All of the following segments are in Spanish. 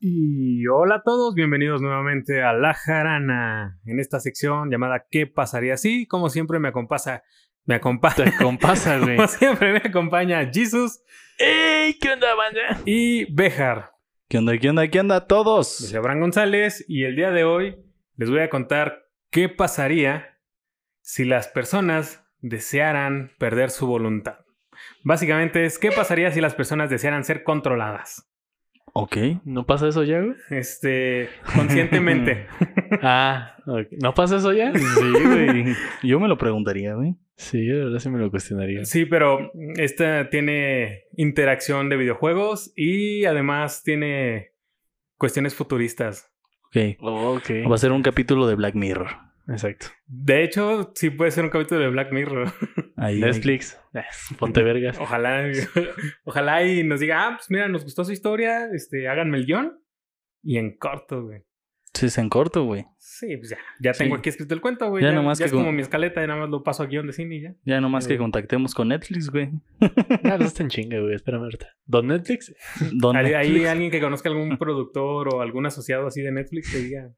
Y hola a todos, bienvenidos nuevamente a La Jarana, en esta sección llamada ¿Qué pasaría si? Como siempre me acompaña, me acompaña, Te compasa, güey. como siempre me acompaña Jesus ¡Ey! ¿Qué onda, banda? y Bejar. ¿Qué onda, qué onda, qué onda todos? Soy Abraham González y el día de hoy les voy a contar qué pasaría si las personas desearan perder su voluntad. Básicamente es qué pasaría si las personas desearan ser controladas. Ok. ¿No pasa eso ya, güey? Este, conscientemente. Ah, ok. ¿no pasa eso ya? Sí, güey. Yo me lo preguntaría, güey. Sí, yo de verdad sí me lo cuestionaría. Sí, pero esta tiene interacción de videojuegos y además tiene cuestiones futuristas. Ok. Oh, ok. Va a ser un capítulo de Black Mirror. Exacto. De hecho, sí puede ser un capítulo de Black Mirror. Ahí, Netflix. Ponte vergas. Ojalá, ojalá y nos diga, ah, pues mira, nos gustó su historia, este, háganme el guion. Y en corto, güey. Sí, es en corto, güey. Sí, pues ya, ya tengo Sí. aquí escrito el cuento, güey. Ya Ya, nomás ya que es como mi escaleta, ya nada más lo paso a guion de cine y ya. Ya nomás que Eh. contactemos con Netflix, güey. Ah, no está en chinga, güey. Espérame ahorita. ¿Don Netflix? Don Hay, hay Netflix. alguien que conozca algún productor o algún asociado así de Netflix que diga,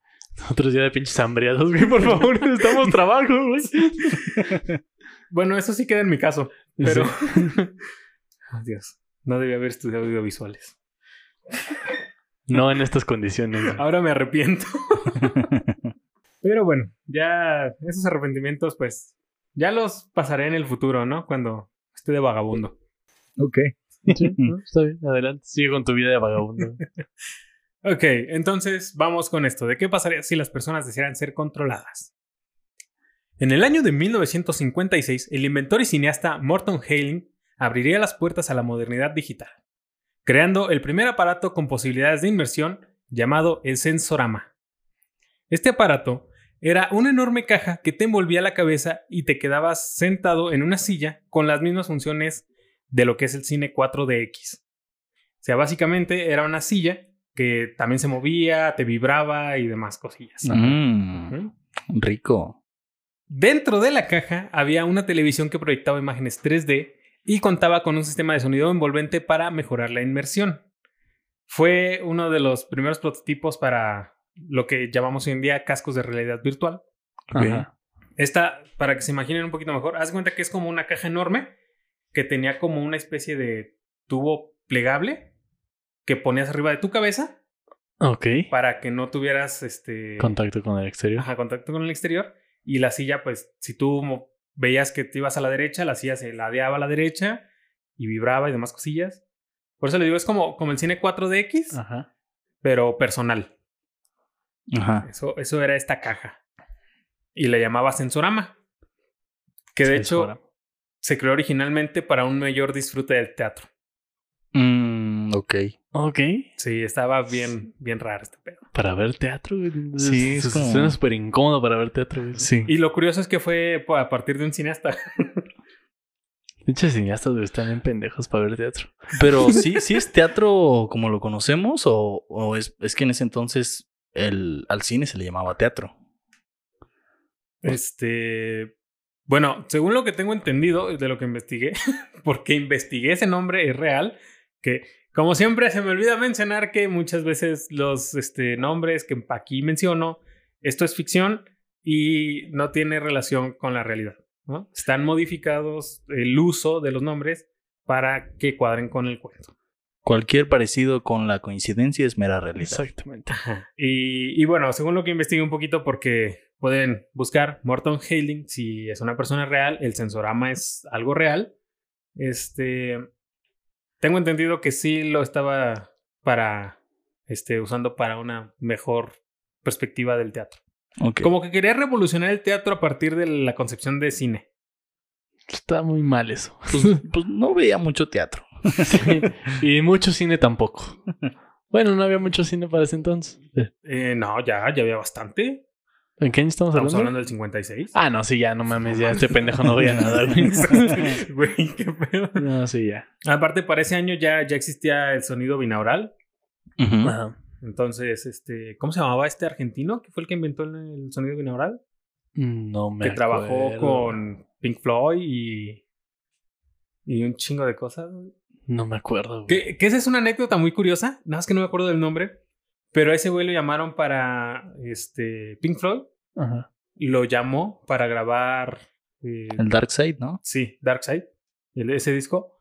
Otros días de pinches hambriados, güey. Por favor, necesitamos trabajo, güey. bueno, eso sí queda en mi caso, pero... Sí. Oh, Dios, no debía haber estudiado audiovisuales. No en estas condiciones. güey. Ahora me arrepiento. Pero bueno, ya esos arrepentimientos, pues, ya los pasaré en el futuro, ¿no? Cuando esté de vagabundo. ok. Sí, ¿no? Está bien. Adelante. Sigue con tu vida de vagabundo. Ok, entonces vamos con esto. ¿De qué pasaría si las personas desearan ser controladas? En el año de 1956, el inventor y cineasta Morton Hailing abriría las puertas a la modernidad digital, creando el primer aparato con posibilidades de inmersión llamado el Sensorama. Este aparato era una enorme caja que te envolvía la cabeza y te quedabas sentado en una silla con las mismas funciones de lo que es el cine 4DX. O sea, básicamente era una silla que también se movía, te vibraba y demás cosillas. Mm, rico. Dentro de la caja había una televisión que proyectaba imágenes 3D y contaba con un sistema de sonido envolvente para mejorar la inmersión. Fue uno de los primeros prototipos para lo que llamamos hoy en día cascos de realidad virtual. Ajá. Esta, para que se imaginen un poquito mejor, haz de cuenta que es como una caja enorme que tenía como una especie de tubo plegable que ponías arriba de tu cabeza Ok. para que no tuvieras este Contacto con el exterior. Ajá, contacto con el exterior. Y la silla, pues, si tú veías que te ibas a la derecha, la silla se ladeaba a la derecha y vibraba y demás cosillas. Por eso le digo, es como, como el cine 4DX, Ajá. pero personal. Ajá. Eso, eso era esta caja. Y le llamaba Sensorama. Que de hecho se creó originalmente para un mayor disfrute del teatro. Mm, ok. Ok. Sí, estaba bien, bien raro este pedo. Para ver teatro, güey. Sí, Es- es como- Suena súper incómodo para ver teatro, güey. Sí. Y lo curioso es que fue a partir de un cineasta. Pinches cineastas, güey, están bien pendejos para ver teatro. Pero sí, sí es teatro como lo conocemos o, o es, es que en ese entonces el, al cine se le llamaba teatro. Este. Bueno, según lo que tengo entendido de lo que investigué, porque investigué ese nombre es real, que como siempre se me olvida mencionar que muchas veces los este, nombres que aquí menciono, esto es ficción y no tiene relación con la realidad. ¿no? Están modificados el uso de los nombres para que cuadren con el cuento. Cualquier parecido con la coincidencia es mera realidad. Exactamente. Y, y bueno, según lo que investigué un poquito, porque pueden buscar Morton Hailing, si es una persona real, el sensorama es algo real. Este, tengo entendido que sí lo estaba para, este, usando para una mejor perspectiva del teatro. Como que quería revolucionar el teatro a partir de la concepción de cine. Está muy mal eso. Pues, pues no veía mucho teatro. Sí. Y mucho cine tampoco. Bueno, no había mucho cine para ese entonces. Eh, no, ya, ya había bastante. ¿En qué año estamos Estamos hablando? hablando del 56. Ah, no, sí, ya, no mames, ya este pendejo no veía nada, güey. Güey, qué pedo. No, sí, ya. Aparte, para ese año ya, ya existía el sonido binaural. Ajá. Entonces, este, ¿cómo se llamaba este argentino? que fue el que inventó el, el sonido binaural? No me que trabajó con Pink Floyd y. Y un chingo de cosas. güey. No me acuerdo, güey. Que, que esa es una anécdota muy curiosa. Nada más que no me acuerdo del nombre. Pero a ese güey lo llamaron para este, Pink Floyd. Ajá. Lo llamó para grabar. eh, El Dark Side, ¿no? Sí, Dark Side, el- ese disco.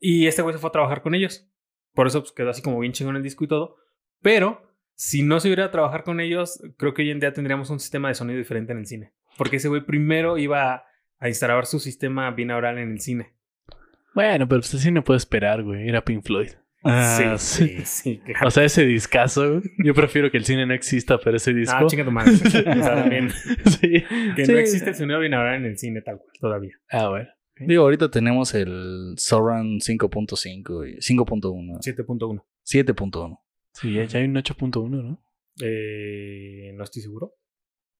Y este güey se fue a trabajar con ellos. Por eso pues, quedó así como bien chingón el disco y todo. Pero si no se hubiera a trabajar con ellos, creo que hoy en día tendríamos un sistema de sonido diferente en el cine. Porque ese güey primero iba a, a instalar su sistema binaural en el cine. Bueno, pero pues así no puedo esperar, güey. Era Pink Floyd. Ah, sí, sí, sí. claro. O sea, ese discazo. Yo prefiero que el cine no exista, pero ese disco. Ah, chinga tu madre. o sea, también. sí. Que Sí. no existe el sonido binaural en el cine tal cual todavía. Ah, bueno. Digo, ahorita tenemos el Surround 5.5 y 5.1. 7.1. 7.1. Sí, ya, ya hay un 8.1, ¿no? Eh, no estoy seguro.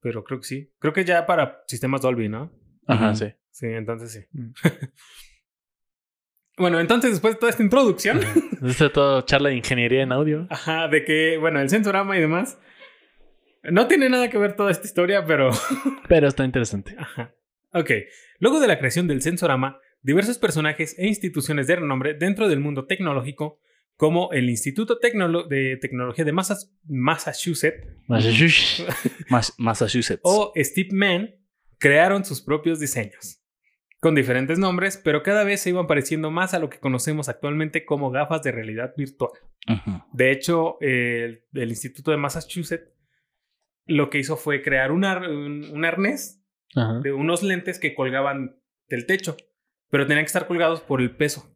Pero creo que sí. Creo que ya para sistemas Dolby, ¿no? Ajá, sí. Sí, entonces sí. Bueno, entonces después de toda esta introducción, Esto es todo charla de ingeniería en audio. ajá, de que, bueno, el sensorama y demás, no tiene nada que ver toda esta historia, pero, Pero está interesante. ajá. Ok, luego de la creación del sensorama, diversos personajes e instituciones de renombre dentro del mundo tecnológico, como el Instituto Tecnolo- de Tecnología de Massas- Massachusetts Massachusetts. Mas- Massachusetts. o Steve Mann, crearon sus propios diseños. Con diferentes nombres, pero cada vez se iban pareciendo más a lo que conocemos actualmente como gafas de realidad virtual. De hecho, el, el Instituto de Massachusetts lo que hizo fue crear un, ar- un, un arnés Ajá. de unos lentes que colgaban del techo, pero tenían que estar colgados por el peso.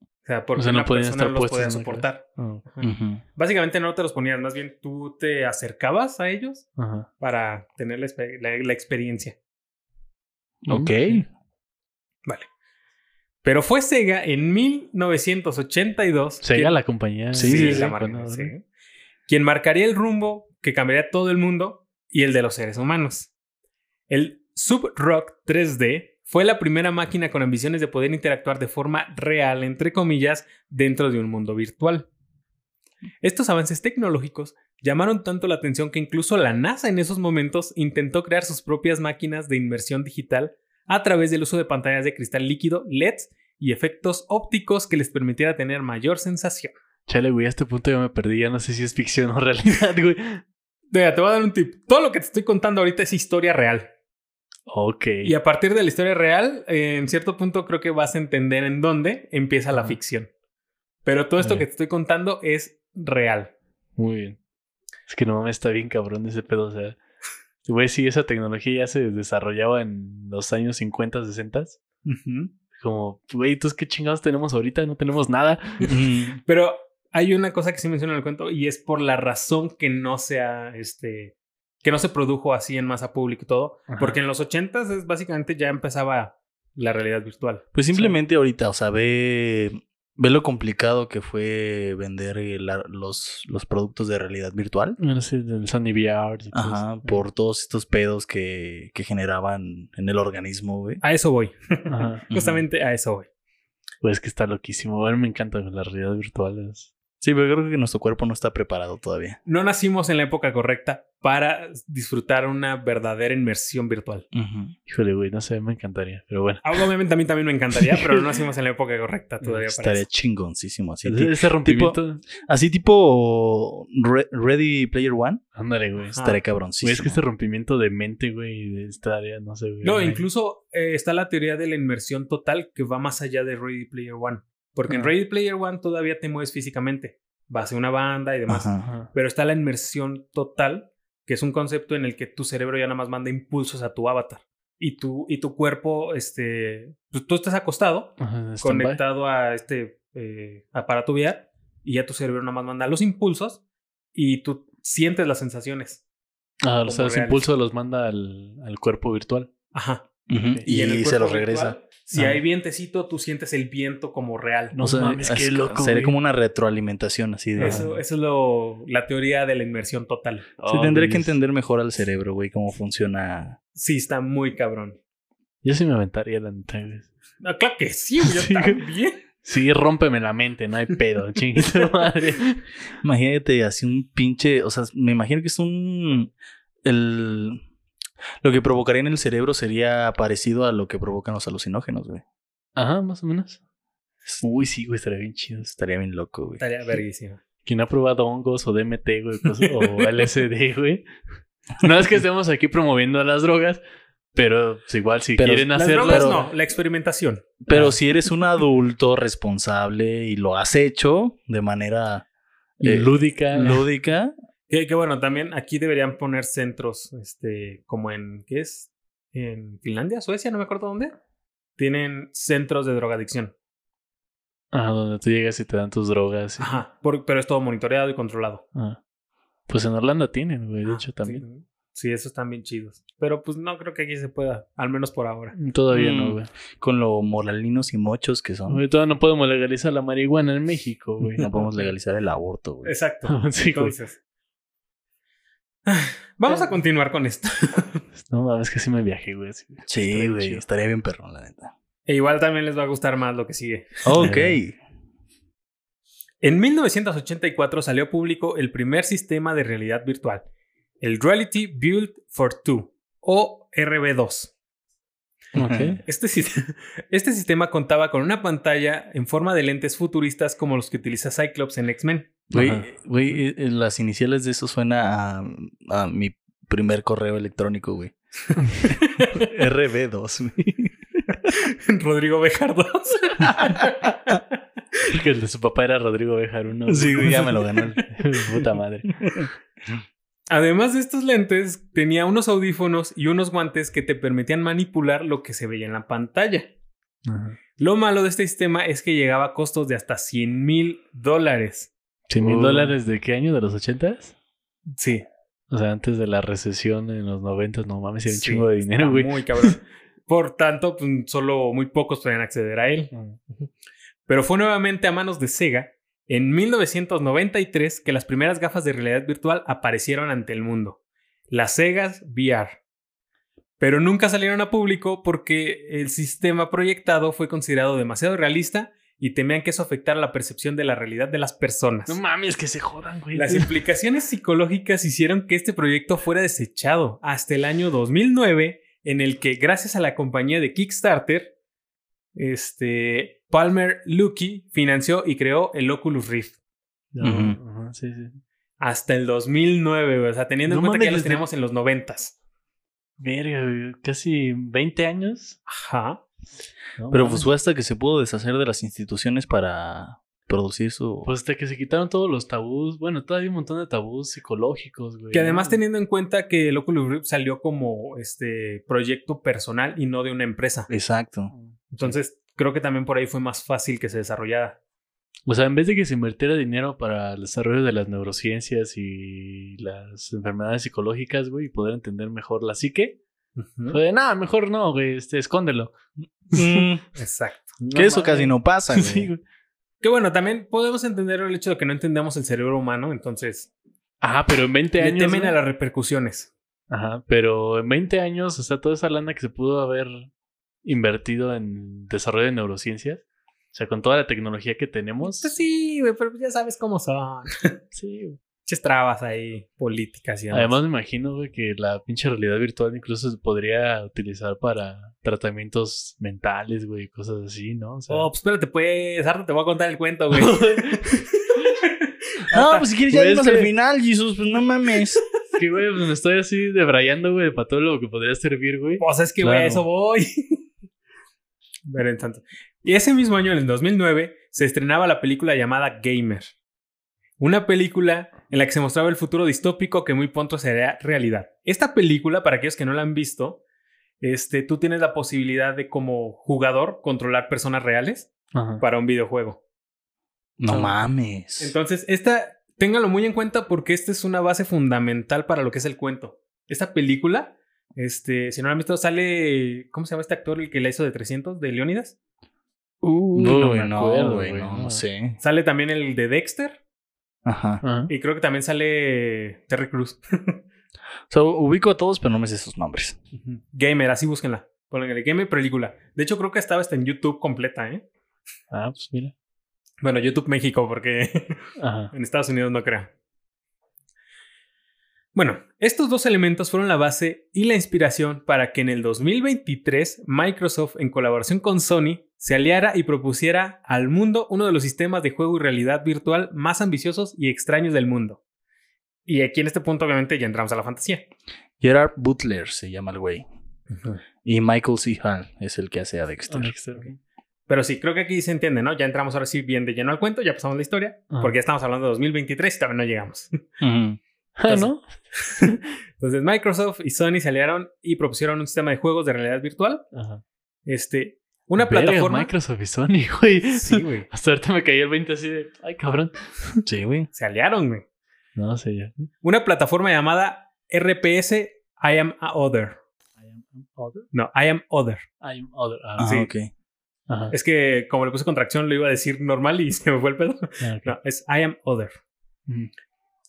O sea, porque O sea, no una podían persona estar no los puestos podía soportar. Ah. Básicamente no te los ponías, más bien tú te acercabas a ellos Ajá. para tener la- la experiencia. Ok. Vale. Pero fue Sega en 1982. Sega, quien- la compañía. Sí, Sí, sí, la marca, sí. Quien marcaría el rumbo que cambiaría todo el mundo y el de los seres humanos. El Sub Rock 3D fue la primera máquina con ambiciones de poder interactuar de forma real, entre comillas, dentro de un mundo virtual. Estos avances tecnológicos llamaron tanto la atención que incluso la NASA en esos momentos intentó crear sus propias máquinas de inmersión digital a través del uso de pantallas de cristal líquido, LEDs y efectos ópticos que les permitiera tener mayor sensación. Chale, güey, a este punto ya me perdí. Ya no sé si es ficción o realidad, güey. Mira, te voy a dar un tip. Todo lo que te estoy contando ahorita es historia real. Ok. Y a partir de la historia real, eh, en cierto punto creo que vas a entender en dónde empieza la ficción. Pero todo esto que te estoy contando es real. Muy bien. Es que no mames, está bien cabrón ese pedo. O sea, güey, si esa tecnología ya se desarrollaba en los años 50, 60. Como, güey, ¿tú qué chingados tenemos ahorita? No tenemos nada. Pero hay una cosa que sí menciona en el cuento y es por la razón que no sea este que no se produjo así en masa pública y todo, Ajá. porque en los 80s es básicamente ya empezaba la realidad virtual. Pues simplemente ahorita, o sea, ve, ve lo complicado que fue vender la- los, los productos de realidad virtual. Sí, del Sony VR. y todo Ajá, eso. por todos estos pedos que, que generaban en el organismo, güey. A eso voy. Ajá. Justamente a eso voy. Pues que está loquísimo. A mí me encanta la realidad virtual. es- Sí, pero creo que nuestro cuerpo no está preparado todavía. No nacimos en la época correcta para disfrutar una verdadera inmersión virtual. Híjole, güey, no sé, me encantaría. Pero bueno. Ah, Obviamente a mí también me encantaría, pero no nacimos en la época correcta todavía Estaría chingoncísimo. Así, Ese, ese rompimiento. así tipo Re- Ready Player One. Ándale, güey. Estaría Güey, cabroncísimo. es que este rompimiento de mente, güey, de esta área, no sé, güey. No, incluso eh, está la teoría de la inmersión total que va más allá de Ready Player One. Porque en. Ready Player One todavía te mueves físicamente. Vas a una banda y demás. Ajá. Ajá. Pero está la inmersión total, que es un concepto en el que tu cerebro ya nada más manda impulsos a tu avatar. Y tu, y tu cuerpo, este, pues, tú estás acostado, Ajá, conectado a este eh, aparato VR, y ya tu cerebro nada más manda los impulsos y tú sientes las sensaciones. Ah, o como sea, los impulsos los manda al, al cuerpo virtual. Ajá. Y, se los regresa. virtual, Si hay vientecito, tú sientes el viento como real. No sea, mames, qué es- loco, Sería güey. como una retroalimentación así de. Eso, eso es lo, la teoría de la inmersión total. Se Oh, tendría güey, que entender mejor al cerebro, güey, cómo funciona. Sí, está muy cabrón. Yo sí me aventaría la neta. Ah, claro que sí, yo Sí. también. Sí, rómpeme la mente, no hay pedo, madre. Imagínate así un pinche. O sea, me imagino que es un. El. Lo que provocaría en el cerebro sería parecido a lo que provocan los alucinógenos, güey. Ajá, más o menos. Uy, sí, güey, estaría bien chido. Estaría bien loco, güey. Estaría verguísima. quien ha probado hongos o DMT, güey, cosas- o LSD, güey. No es que estemos aquí promoviendo las drogas, pero pues, igual si Pero quieren Las hacerlo. drogas pero- no, la experimentación. Pero Ah. si eres un adulto responsable y lo has hecho de manera eh, lúdica. lúdica, Que, que bueno, también aquí deberían poner centros, este, como en, ¿qué es? En Finlandia, Suecia, no me acuerdo dónde. Tienen centros de drogadicción. Ah, donde tú llegas y te dan tus drogas. y- Ajá, por- pero es todo monitoreado y controlado. Ah. Pues en Orlando tienen, güey, de hecho también. Sí, sí, esos están bien chidos. Pero pues no creo que aquí se pueda, al menos por ahora. Todavía Mm. no, güey. con lo moralinos y mochos que son, Güey, Todavía no podemos legalizar la marihuana en México, güey. no podemos legalizar el aborto, güey. Exacto. Sí. Entonces. Vamos a continuar con esto. No mames, que sí me viajé, güey. Sí, güey, chido. estaría bien perrón, la neta. E igual también les va a gustar más lo que sigue. Ok. En 1984 salió público el primer sistema de realidad virtual, el Reality Built for Two, o RB2. Ok. Este, este sistema contaba con una pantalla en forma de lentes futuristas como los que utiliza Cyclops en X-Men. Güey, Ajá. güey, eh, las iniciales de eso suena a, a mi primer correo electrónico, güey. RB2, güey. Rodrigo Bejardo. Que el de su papá era Rodrigo Bejar uno. Sí, güey, ya me lo ganó. Puta madre. Además de estos lentes, tenía unos audífonos y unos guantes que te permitían manipular lo que se veía en la pantalla. Ajá. Lo malo de este sistema es que llegaba a costos de hasta 100 mil dólares. ¿100 mil dólares de qué año? ¿De los ochentas? Sí. O sea, antes de la recesión en los noventas, no mames, era un Sí, chingo de dinero, güey. Muy cabrón. Por tanto, pues, solo muy pocos podían acceder a él. Pero fue nuevamente a manos de Sega en 1993 que las primeras gafas de realidad virtual aparecieron ante el mundo. Las Segas VR. Pero nunca salieron a público porque el sistema proyectado fue considerado demasiado realista y temían que eso afectara la percepción de la realidad de las personas. No mames, que se jodan, güey. Las implicaciones psicológicas hicieron que este proyecto fuera desechado hasta el año 2009, en el que gracias a la compañía de Kickstarter, este, Palmer Luckey financió y creó el Oculus Rift. No, sí, sí. Hasta el 2009, güey. o sea, teniendo en cuenta que ya los teníamos en los 90. Verga, güey. Casi 20 años. Ajá. No Pero pues fue hasta que se pudo deshacer de las instituciones para producir su... Pues hasta que se quitaron todos los tabús. Bueno, todavía hay un montón de tabús psicológicos, güey. Que además teniendo en cuenta que el Oculus Rift salió como este proyecto personal y no de una empresa. Exacto. Entonces, creo que también por ahí fue más fácil que se desarrollara. O sea, en vez de que se invirtiera dinero para el desarrollo de las neurociencias y las enfermedades psicológicas, güey, y poder entender mejor la psique, fue de, nada, mejor no, güey, este, escóndelo. Mm, Exacto. que eso casi no pasa, güey. Sí, güey. Que bueno, también podemos entender el hecho de que no entendemos el cerebro humano, entonces Ajá, pero en 20 le años. temen güey. a las repercusiones. Ajá, pero en 20 años, o sea, toda esa lana que se pudo haber invertido en desarrollo de neurociencias, o sea, con toda la tecnología que tenemos. Pues sí, güey, pero ya sabes cómo son. Sí, güey. Trabas ahí, políticas y demás. Además, me imagino, güey, que la pinche realidad virtual incluso se podría utilizar para tratamientos mentales, güey, cosas así, ¿no? O sea, Oh, pues espérate, pues, harto te voy a contar el cuento, güey. No, pues si quieres ya Güey, dinos es al que- final, Jesus, pues no mames. es que, güey, pues me estoy así debrayando, güey, para todo lo que podría servir, güey. Pues es que, güey, Claro. eso voy. Pero en tanto. Y ese mismo año, en el 2009, se estrenaba la película llamada Gamer. Una película en la que se mostraba el futuro distópico que muy pronto sería realidad. Esta película, para aquellos que no la han visto, este, tú tienes la posibilidad de como jugador controlar personas reales Ajá. para un videojuego. No mames. Entonces, esta, téngalo muy en cuenta porque esta es una base fundamental para lo que es el cuento. Esta película, este, si no la han visto, sale, ¿cómo se llama este actor el que la hizo de 300, de Leónidas? Me no, acuerdo, güey, no, no sé. Sale también el de Dexter Ajá. Y creo que también sale Terry Cruz. O sea, ubico a todos, pero no me sé sus nombres. Gamer, así búsquenla. Pónganle Gamer película. De hecho, creo que estaba hasta en YouTube completa, ¿eh? Ah, pues mira. Bueno, YouTube México, porque Ajá. En Estados Unidos no creo. Bueno, estos dos elementos fueron la base y la inspiración para que en el 2023 Microsoft, en colaboración con Sony, se aliara y propusiera al mundo uno de los sistemas de juego y realidad virtual más ambiciosos y extraños del mundo. Y aquí en este punto obviamente ya entramos a la fantasía. Gerard Butler se llama el güey. Y Michael C. Hall es el que hace a Dexter. Pero sí, creo que aquí se entiende, ¿no? Ya entramos ahora sí bien de lleno al cuento, ya pasamos la historia, porque ya estamos hablando de 2023 y también no llegamos. Ah, ¿no? Entonces Microsoft y Sony se aliaron y propusieron un sistema de juegos de realidad virtual. Ajá. Este, una plataforma. Microsoft y Sony, güey. Sí, güey. Hasta ahorita me cayó el 20 así de, ay, cabrón. Sí, güey. Se aliaron, güey. No sé ya. Una plataforma llamada RPS I Am a Other. I am other. No, I Am Other. I am other. Ah, Ah, Sí. ok. Ajá. Es que como le puse contracción lo iba a decir normal y se me fue el pedo. Ah. No, es I Am Other. Ujú.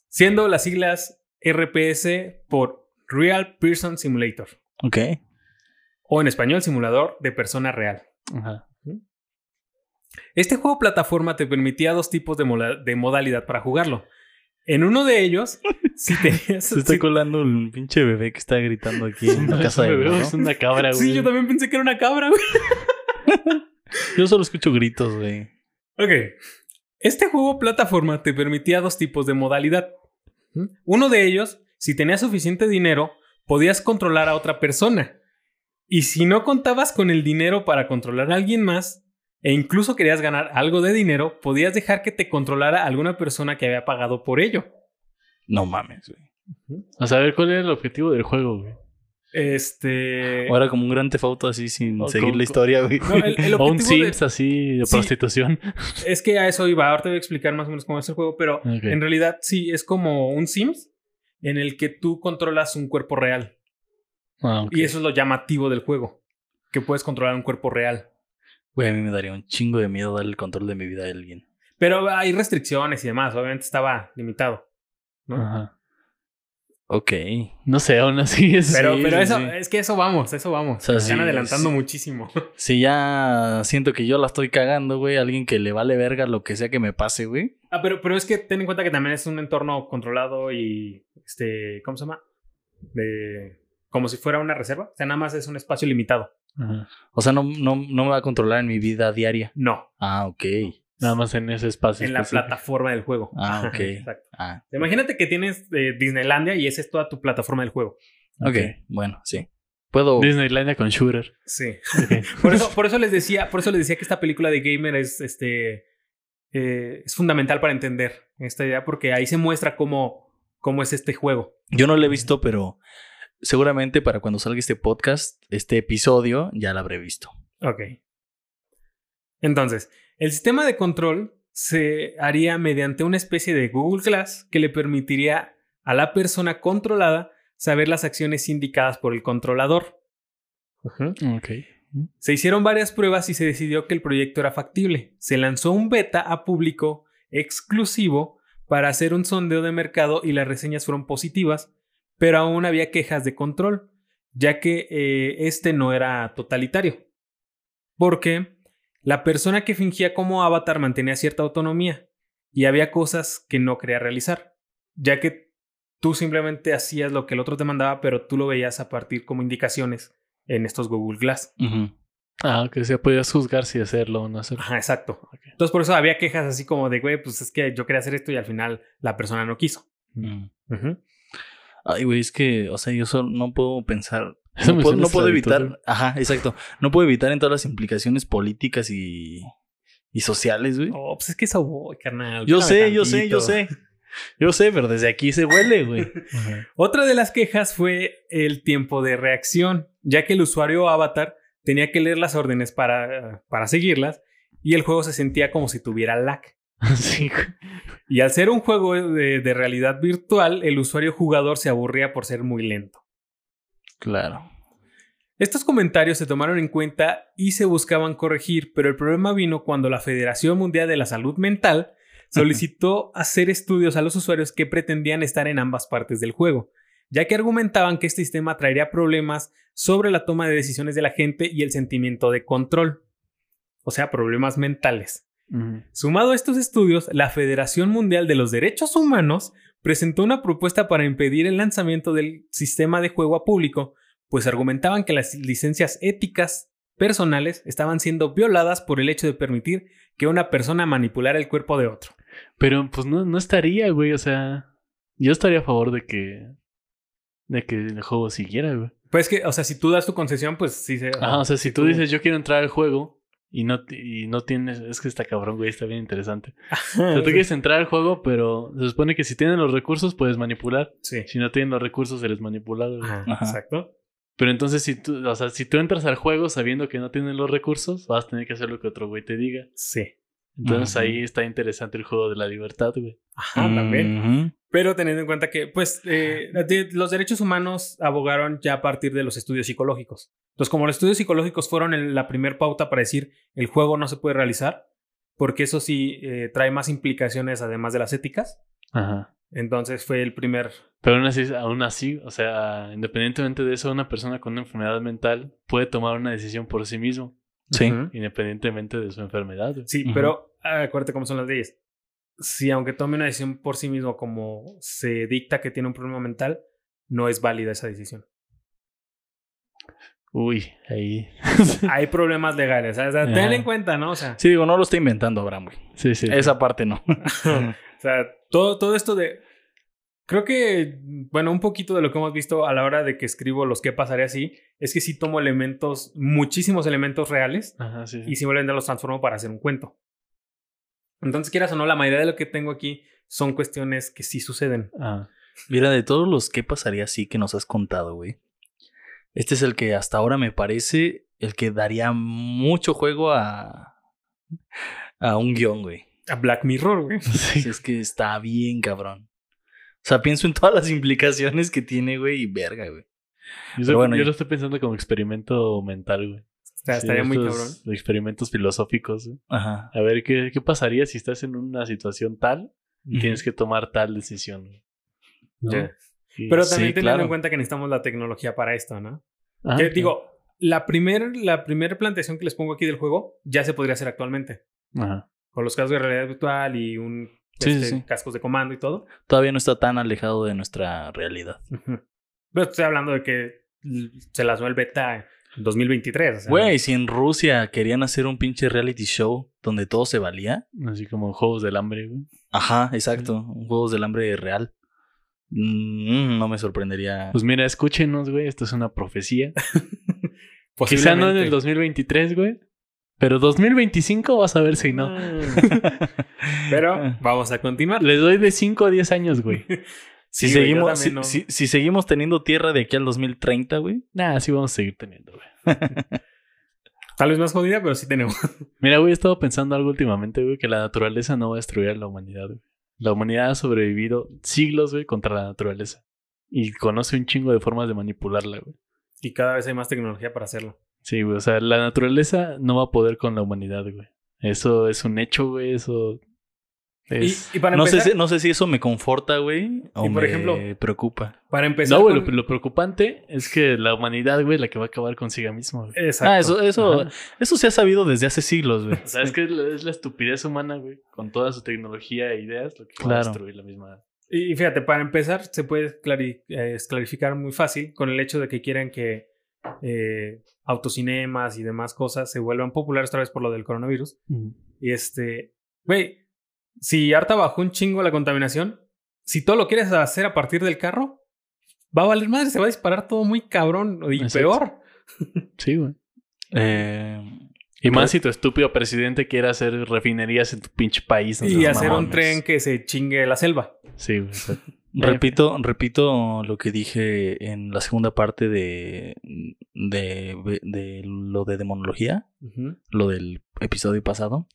Siendo las siglas RPS por Real Person Simulator. Ok. O en español, simulador de persona real. Ajá. Este juego plataforma te permitía dos tipos de, modalidad para jugarlo. En uno de ellos, si tenías. Se está si- colando un pinche bebé que está gritando aquí en la casa de uno, ¿no? es una cabra, güey. Sí, yo también pensé que era una cabra, güey. Yo solo escucho gritos, güey. Ok. Este juego plataforma te permitía dos tipos de modalidad. Uno de ellos, si tenías suficiente dinero, podías controlar a otra persona. Y si no contabas con el dinero para controlar a alguien más, e incluso querías ganar algo de dinero, podías dejar que te controlara alguna persona que había pagado por ello. No mames, güey. A saber cuál era el objetivo del juego, güey. Este. Ahora como un gran tefauto así sin O seguir la historia, güey. No, el- el o un de- Sims así de Sí. prostitución. Es que a eso iba. Ahora te voy a explicar más o menos cómo es el juego, pero en realidad sí es como un Sims en el que tú controlas un cuerpo real. Ah. Y eso es lo llamativo del juego. Que puedes controlar un cuerpo real. Güey, a mí me daría un chingo de miedo darle el control de mi vida a alguien. Pero hay restricciones y demás. Obviamente estaba limitado. ¿no? Ajá. Ok. No sé, aún así es. Pero, Sí, pero sí, eso, sí. es que eso vamos, eso vamos. O sea, Se están sí, adelantando sí. muchísimo. Si ya siento que yo la estoy cagando, güey, alguien que le vale verga lo que sea que me pase, güey. ah, pero, pero es que ten en cuenta que también es un entorno controlado y este. ¿Cómo se llama? De. Como si fuera una reserva. O sea, nada más es un espacio limitado. Ajá. O sea, no, no, no me va a controlar en mi vida diaria. No. Ah, ok. Nada más en ese espacio. en la plataforma del juego. Ah, ok. Exacto. Ah, Imagínate que tienes eh, Disneylandia y esa es toda tu plataforma del juego. ok. Bueno, sí. Puedo. Disneylandia con Shooter. Sí. Por eso, por eso les decía, por eso les decía que esta película de Gamer es este eh, es fundamental para entender esta idea, porque ahí se muestra cómo, cómo es este juego. Yo no lo he visto, pero seguramente para cuando salga este podcast, este episodio, ya lo habré visto. Ok. Entonces, el sistema de control se haría mediante una especie de Google Glass que le permitiría a la persona controlada saber las acciones indicadas por el controlador. Ujú. Ok. Se hicieron varias pruebas y se decidió que el proyecto era factible. Se lanzó un beta a público exclusivo para hacer un sondeo de mercado y las reseñas fueron positivas, pero aún había quejas de control, ya que eh, este no era totalitario. Porque la persona que fingía como avatar mantenía cierta autonomía y había cosas que no quería realizar, ya que tú simplemente hacías lo que el otro te mandaba, pero tú lo veías a partir como indicaciones en estos Google Glass. Ah. O sea, podías juzgar si hacerlo o no hacerlo. Ajá, exacto. Entonces por eso había quejas así como de, güey, pues es que yo quería hacer esto y al final la persona no quiso. Mm. Ay, güey, es que, o sea, yo solo no puedo pensar. Eso No puedo, no evitar. Ajá, exacto. No puedo evitar en todas las implicaciones políticas y, y sociales, güey. Oh, pues es que eso voy, carnal. yo sé, yo sé, yo sé. Yo sé, pero desde aquí se huele, güey. Otra de las quejas fue el tiempo de reacción, ya que el usuario avatar tenía que leer las órdenes para, para seguirlas y el juego se sentía como si tuviera lag. Sí. Y al ser un juego de, de realidad virtual, el usuario jugador se aburría por ser muy lento. Claro. Estos comentarios se tomaron en cuenta y se buscaban corregir, pero el problema vino cuando la Federación Mundial de la Salud Mental solicitó hacer estudios a los usuarios que pretendían estar en ambas partes del juego, ya que argumentaban que este sistema traería problemas sobre la toma de decisiones de la gente y el sentimiento de control, o sea, problemas mentales. Sumado a estos estudios, la Federación Mundial de los Derechos Humanos presentó una propuesta para impedir el lanzamiento del sistema de juego a público, pues argumentaban que las licencias éticas personales estaban siendo violadas por el hecho de permitir que una persona manipulara el cuerpo de otro. Pero pues no, no estaría, güey. O sea, yo estaría a favor de que. de que el juego siguiera, güey. Pues que, o sea, si tú das tu concesión, pues sí se. Ajá, o sea, si tú dices yo quiero entrar al juego y no, y no tienes. Es que está cabrón, güey, está bien interesante. O sea, tú quieres entrar al juego, pero se supone que si tienen los recursos puedes manipular. Sí. Si no tienen los recursos, eres manipulado. Ajá, Ajá. exacto. Pero entonces, si tú, o sea, si tú entras al juego sabiendo que no tienen los recursos, vas a tener que hacer lo que otro güey te diga. Sí. Entonces ahí está interesante el juego de la libertad, güey. Ajá, también. Pero teniendo en cuenta que, pues, eh, de- los derechos humanos abogaron ya a partir de los estudios psicológicos. Entonces, como los estudios psicológicos fueron el- la primer pauta para decir el juego no se puede realizar, porque eso sí eh, trae más implicaciones además de las éticas. Ajá. Entonces fue el primer. Pero aún así, aún así, o sea, independientemente de eso, una persona con una enfermedad mental puede tomar una decisión por sí mismo, Sí. Independientemente de su enfermedad. Sí, Ujú. pero ah, acuérdate cómo son las leyes. Si aunque tome una decisión por sí mismo, como se dicta que tiene un problema mental, no es válida esa decisión. Uy, ahí. Hay problemas legales. O sea, ten en cuenta, ¿no? O sea, Sí, digo, no lo está inventando Abraham, güey. Sí, sí. Esa parte no. O sea, todo, todo esto de. Creo que, bueno, un poquito de lo que hemos visto a la hora de que escribo los qué pasaría así, es que sí tomo elementos, muchísimos elementos reales Ajá, sí, sí. y simplemente los transformo para hacer un cuento. Entonces, quieras o no, la mayoría de lo que tengo aquí son cuestiones que sí suceden. Ah, Mira, de todos los que pasaría así que nos has contado, güey. Este es el que hasta ahora me parece el que daría mucho juego a. a un guion, güey. A Black Mirror, güey. Si es que está bien, cabrón. O sea, pienso en todas las implicaciones que tiene, güey, y verga, güey. Yo, Pero bueno, yo y- lo estoy pensando como experimento mental, güey. O sea, Sí, estaría muy cabrón. Experimentos filosóficos. Ajá. A ver, ¿qué, ¿qué pasaría si estás en una situación tal y tienes que tomar tal decisión? Pero Sí, también teniendo claro. en cuenta que necesitamos la tecnología para esto, ¿no? Ajá, que claro. digo, la primera la primer planteación que les pongo aquí del juego ya se podría hacer actualmente. Ajá. Con los casos de realidad virtual y un este, sí. cascos de comando y todo. Todavía no está tan alejado de nuestra realidad. Pero estoy hablando de que se las el beta en 2023. o sea, Güey, si en Rusia querían hacer un pinche reality show donde todo se valía. Así como juegos del hambre, güey. Ajá, exacto. Un Juegos del hambre real. Mm, no me sorprendería. Pues mira, escúchenos, güey. Esto es una profecía. Quizá no en el 2023, güey. Pero 2025 vas a ver si no. Mm. Pero vamos a continuar. Les doy de 5 a 10 años, güey. si, Sí, güey, yo seguimos, si, también no- si- si seguimos teniendo tierra de aquí al 2030, güey. Nah, sí vamos a seguir teniendo, güey. Tal vez más jodida, pero sí tenemos. Mira, güey, he estado pensando algo últimamente, güey, que la naturaleza no va a destruir a la humanidad, güey. La humanidad ha sobrevivido siglos, güey, contra la naturaleza. Y conoce un chingo de formas de manipularla, güey. Y cada vez hay más tecnología para hacerlo. Sí, güey, o sea, la naturaleza no va a poder con la humanidad, güey. Eso es un hecho, güey, eso es... Y, y para No sé, empezar, si, no sé si eso me conforta, güey. O Y por me ejemplo- preocupa. para empezar No, güey, con- lo, lo preocupante es que la humanidad, güey, la que va a acabar consigo misma, güey. Exacto. Ah, eso, eso, Ajá. eso se ha sabido desde hace siglos, güey. O sea, es que es la, es la estupidez humana, güey, con toda su tecnología e ideas, lo que va a Claro. destruir la misma... Y fíjate, para empezar, se puede clari- eh, clarificar muy fácil con el hecho de que quieren que eh, autocinemas y demás cosas se vuelvan populares otra vez por lo del coronavirus. Y este, güey, si harta bajó un chingo la contaminación, si todo lo quieres hacer a partir del carro, va a valer madre, se va a disparar todo muy cabrón y Exacto. peor. Sí, güey. Eh, Y más si tu estúpido presidente quiere hacer refinerías en tu pinche país. no Y hacer un tren que se chingue la selva. Sí, güey. exacto. repito, repito lo que dije en la segunda parte de, de, de lo de demonología, lo del episodio pasado.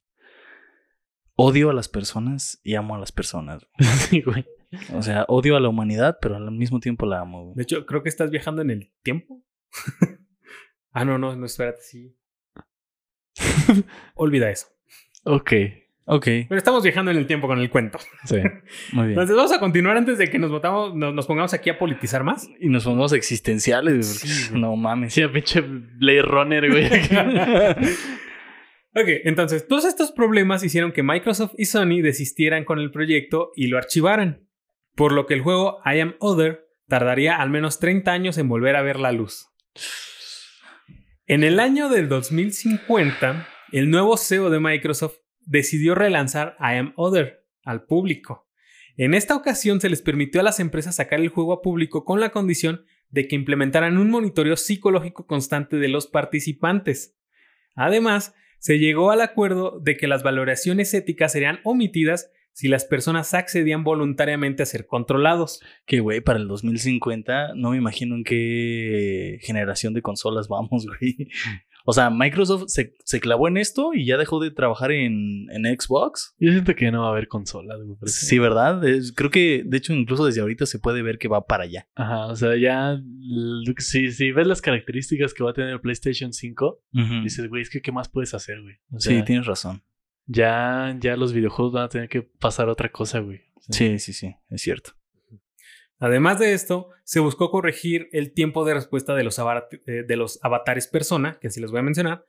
Odio a las personas y amo a las personas. sí, güey. O sea, odio a la humanidad, pero al mismo tiempo la amo. güey. De hecho, creo que estás viajando en el tiempo. ah, no, no, no, espérate, sí. Olvida eso. Ok. Ok, Pero estamos viajando en el tiempo con el cuento. Sí. muy bien. Entonces vamos a continuar antes de que nos, votamos, nos, nos pongamos aquí a politizar más. Y nos pongamos existenciales, Sí, no mames. Sí, a pinche Blade Runner, güey. Ok, entonces todos estos problemas hicieron que Microsoft y Sony desistieran con el proyecto y lo archivaran. Por lo que el juego I Am Other tardaría al menos 30 años en volver a ver la luz. En el año del 2050, el nuevo CEO de Microsoft decidió relanzar I Am Other al público. En esta ocasión se les permitió a las empresas sacar el juego a público con la condición de que implementaran un monitoreo psicológico constante de los participantes. Además, se llegó al acuerdo de que las valoraciones éticas serían omitidas si las personas accedían voluntariamente a ser controlados. Que, güey, para el 2050 no me imagino en qué generación de consolas vamos, güey. O sea, Microsoft se, se clavó en esto y ya dejó de trabajar en, en Xbox. Yo siento que no va a haber consolas, Sí, ¿verdad? Es- creo que, de hecho, incluso desde ahorita se puede ver que va para allá. Ajá, o sea, ya. Si, si ves las características que va a tener PlayStation 5, Ujú. dices, güey, es que ¿qué más puedes hacer, güey? O sí, tienes razón. ya, ya los videojuegos van a tener que pasar a otra cosa, güey. Sí, sí, sí, es cierto. Además de esto, se buscó corregir el tiempo de respuesta de los, avat- eh, de los avatares persona, que así les voy a mencionar,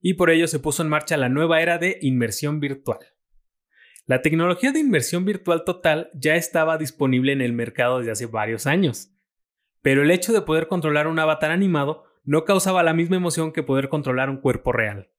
y por ello se puso en marcha la nueva era de inmersión virtual. La tecnología de inmersión virtual total ya estaba disponible en el mercado desde hace varios años, pero el hecho de poder controlar un avatar animado no causaba la misma emoción que poder controlar un cuerpo real.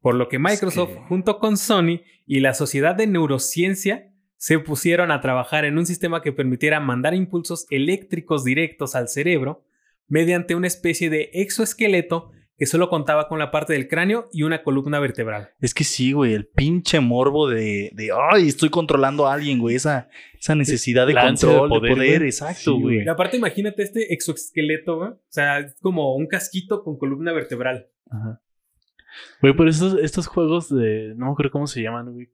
Por lo que Microsoft, que- junto con Sony y la Sociedad de Neurociencia, se pusieron a trabajar en un sistema que permitiera mandar impulsos eléctricos directos al cerebro mediante una especie de exoesqueleto que solo contaba con la parte del cráneo y una columna vertebral. Es que sí, güey, el pinche morbo de, de ay, estoy controlando a alguien, güey, esa, esa necesidad de La ansia de control, de poder, güey. exacto, Sí, güey. Y aparte imagínate este exoesqueleto, güey. O sea, es como un casquito con columna vertebral. Ajá. Güey, pero estos, estos juegos de. No me acuerdo cómo se llaman, güey.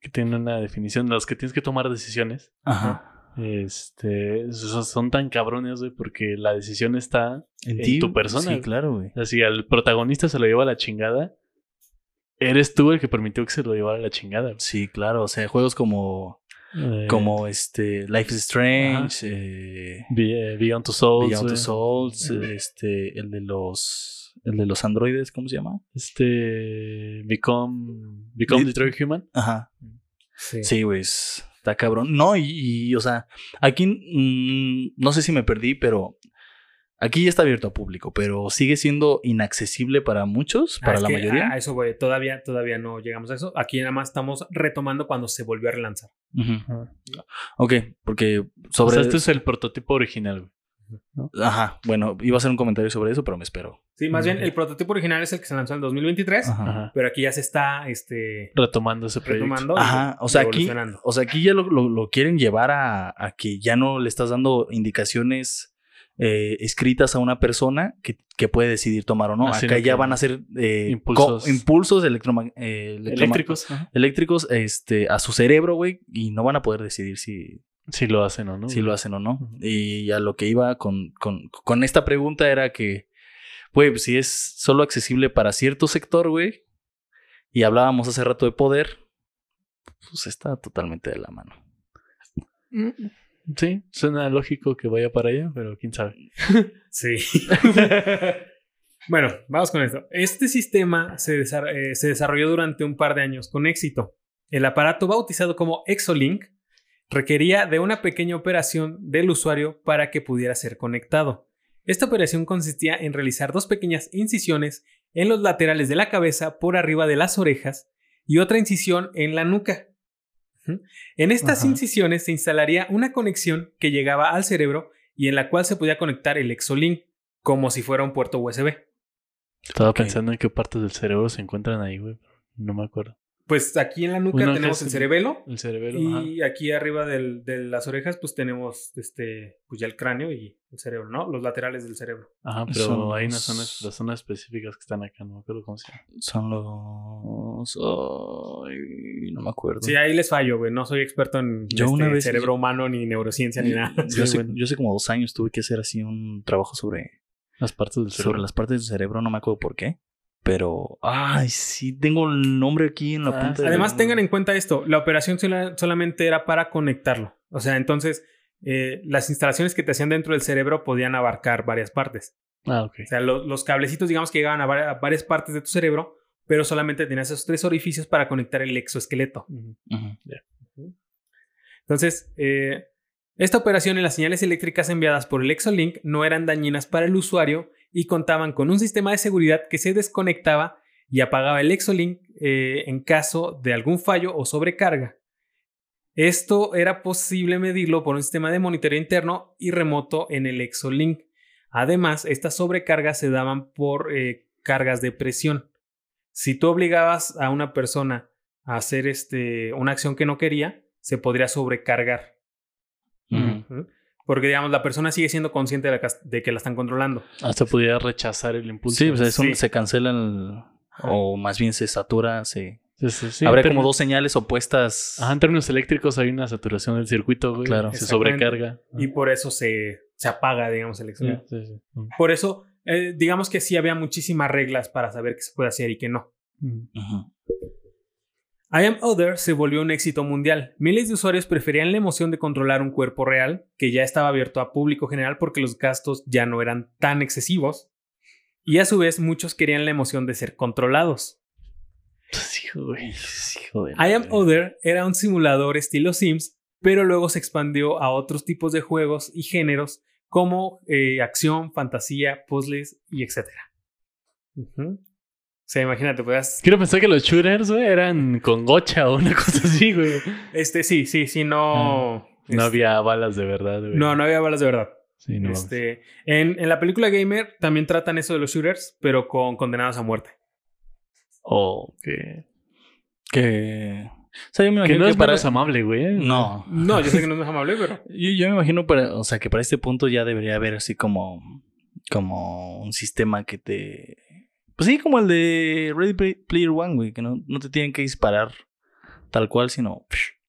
Que tienen una definición. Los que tienes que tomar decisiones. Ajá. Este. Son tan cabrones, güey, porque la decisión está En, en ti, tu persona. Sí, güey. claro, güey. O sea, si al protagonista se lo lleva a la chingada, eres tú el que permitió que se lo llevara a la chingada. güey. Sí, claro. O sea, juegos como, Eh, como este, Life is Strange, eh, eh, Beyond Two Souls. Beyond Two. Souls, este, el de los, el de los androides, ¿cómo se llama? Este. Become. Become Be- Detroit Human. Ajá. Sí. Sí, güey, es- está cabrón. No, y, y, o sea, aquí mm, no sé si me perdí, pero aquí ya está abierto a público, pero sigue siendo inaccesible para muchos, Ah, para la que mayoría. A eso, güey. Todavía, todavía no llegamos a eso. Aquí nada más estamos retomando cuando se volvió a relanzar. Ok, porque O sobre... sea, este es el prototipo original, güey. Ajá, bueno, iba a hacer un comentario sobre eso, pero me espero. Sí, más bien Ujú. el prototipo original es el que se lanzó en 2023, Ajá. Ajá. pero aquí ya se está este, Retomando ese proyecto. retomando. Ajá, o sea, aquí, evolucionando. o sea, aquí ya lo, lo- lo quieren llevar a, a que ya no le estás dando indicaciones eh, escritas a una persona que, que puede decidir tomar o no. Ah, Acá ya van a ser eh, impulsos- co- impulsos electroma- eh, electroma- Eléctricos. Ajá. eléctricos este, a su cerebro, güey, y no van a poder decidir si, Si lo hacen o no. si lo hacen o no. Y a lo que iba con, con, con esta pregunta era que, güey, pues, si es solo accesible para cierto sector, güey, y hablábamos hace rato de poder, pues está totalmente de la mano. Sí, suena lógico que vaya para allá, pero quién sabe. Sí. bueno, vamos con esto. Este sistema se, desa- eh, se desarrolló durante un par de años con éxito. El aparato bautizado como Exolink requería de una pequeña operación del usuario para que pudiera ser conectado. Esta operación consistía en realizar dos pequeñas incisiones en los laterales de la cabeza por arriba de las orejas y otra incisión en la nuca. En estas Ajá. incisiones se instalaría una conexión que llegaba al cerebro y en la cual se podía conectar el Exolink como si fuera un puerto USB. Estaba pensando en qué partes del cerebro se encuentran ahí, güey. No me acuerdo. Pues aquí en la nuca tenemos el el- cerebelo El cerebro. ajá. y aquí arriba del- de las orejas pues tenemos este pues ya el cráneo y el cerebro, ¿no? Los laterales del cerebro. Ajá, pero Son hay unas zonas, las zonas específicas que están acá, no me acuerdo cómo se llama. Son los... ay, no me acuerdo. Sí, ahí les fallo, güey. No soy experto en Yo este, una vez- cerebro humano ni neurociencia ni nada. Yo, bueno. yo hace como dos años tuve que hacer así un trabajo sobre, Las partes del cerebro. sobre las partes del cerebro, no me acuerdo por qué. Pero, ay, sí, tengo el nombre aquí en la Ah, punta de la Además, tengan en cuenta esto, la operación sola- solamente era para conectarlo. O sea, entonces eh, las instalaciones que te hacían dentro del cerebro podían abarcar varias partes. Ah, ok. O sea, lo- los cablecitos, digamos que llegaban a, vari- a varias partes de tu cerebro, pero solamente tenías esos tres orificios para conectar el exoesqueleto. Entonces, eh, Esta operación y las señales eléctricas enviadas por el Exolink no eran dañinas para el usuario y contaban con un sistema de seguridad que se desconectaba y apagaba el Exolink eh, en caso de algún fallo o sobrecarga. Esto era posible medirlo por un sistema de monitoreo interno y remoto en el Exolink. Además, estas sobrecargas se daban por eh, cargas de presión. Si tú obligabas a una persona a hacer este, una acción que no quería, se podría sobrecargar. Porque, digamos, la persona sigue siendo consciente de, que la están controlando. Hasta pudiera rechazar el impulso. Sí, pues se cancela el, o más bien se satura, se... Habrá como dos señales opuestas. Ajá, en términos eléctricos hay una saturación del circuito, güey. Claro. Se sobrecarga. Y por eso se, se apaga, digamos, el examen. Por eso, eh, digamos que sí había muchísimas reglas para saber qué se puede hacer y qué no. I Am Other se volvió un éxito mundial. Miles de usuarios preferían la emoción de controlar un cuerpo real, que ya estaba abierto a público general porque los gastos ya no eran tan excesivos. Y a su vez, muchos querían la emoción de ser controlados. I Am Other era un simulador estilo Sims, pero luego se expandió a otros tipos de juegos y géneros como eh, acción, fantasía, puzzles y etc. sea, imagínate, puedas. Quiero pensar que los shooters, güey, eran con gocha o una cosa así, güey. Este, sí, sí, sí, no. Ah, no este, había balas de verdad, güey. No, no había balas de verdad. Sí, no. Este, en, en, la película Gamer también tratan eso de los shooters, pero con condenados a muerte. Oh, que. Que. O sea, yo me imagino que no es para... amable, güey. No. No, yo sé que no es más amable, pero. yo, yo, me imagino, para, o sea, que para este punto ya debería haber así como. Como un sistema que te pues sí, como el de Ready Player One, güey, que no, no te tienen que disparar tal cual, sino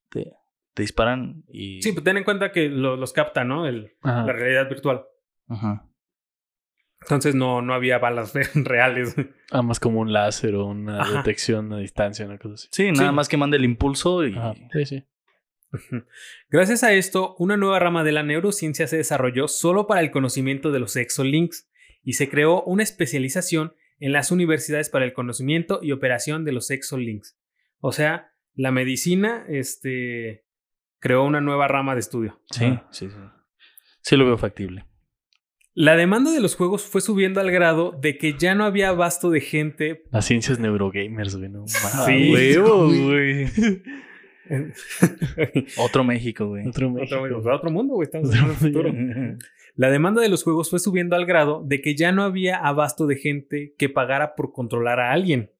te, te disparan y... Sí, pues ten en cuenta que los capta, ¿no? El, la realidad virtual. Ajá. Entonces no, no había balas reales. Ah, más como un láser o una detección a distancia, una cosa así. Sí, nada más que mande el impulso y... Sí, sí. Gracias a esto, una nueva rama de la neurociencia se desarrolló solo para el conocimiento de los exolinks y se creó una especialización en las universidades para el conocimiento y operación de los exolinks. O sea, la medicina este, creó una nueva rama de estudio. Sí, sí, sí. Sí lo veo factible. La demanda de los juegos fue subiendo al grado de que ya no había abasto de gente. Las ciencias neurogamers, güey. No sí, güey. Otro México, güey. Otro México. Otro, otro mundo, güey. Estamos en el futuro. La demanda de los juegos fue subiendo al grado de que ya no había abasto de gente que pagara por controlar a alguien.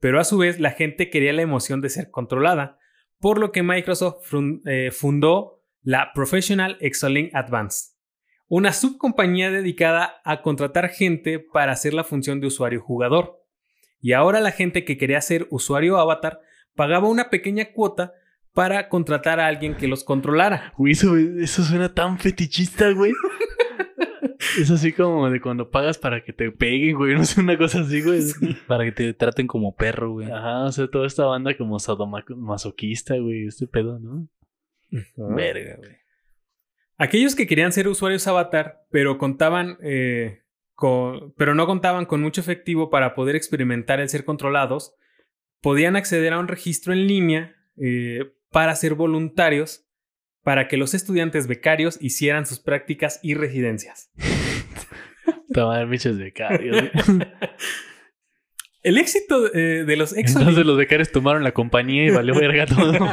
Pero a su vez la gente quería la emoción de ser controlada, por lo que Microsoft eh, fundó la Professional Exolink Advance, una subcompañía dedicada a contratar gente para hacer la función de usuario jugador. Y ahora la gente que quería ser usuario avatar pagaba una pequeña cuota para contratar a alguien que los controlara. Eso, eso suena tan fetichista, güey. es así como de cuando pagas para que te peguen, güey. No sé, una cosa así, güey. Para que te traten como perro, güey. Ajá, o sea, toda esta banda como sadomasoquista, güey. Este pedo, ¿no? Verga, güey. Aquellos que querían ser usuarios avatar, pero contaban eh, con, pero no contaban con mucho efectivo para poder experimentar el ser controlados, podían acceder a un registro en línea eh, para ser voluntarios para que los estudiantes becarios hicieran sus prácticas y residencias. Tomar bichos becarios. El éxito eh, de los Exolink. Entonces los becarios tomaron la compañía y valió verga todo.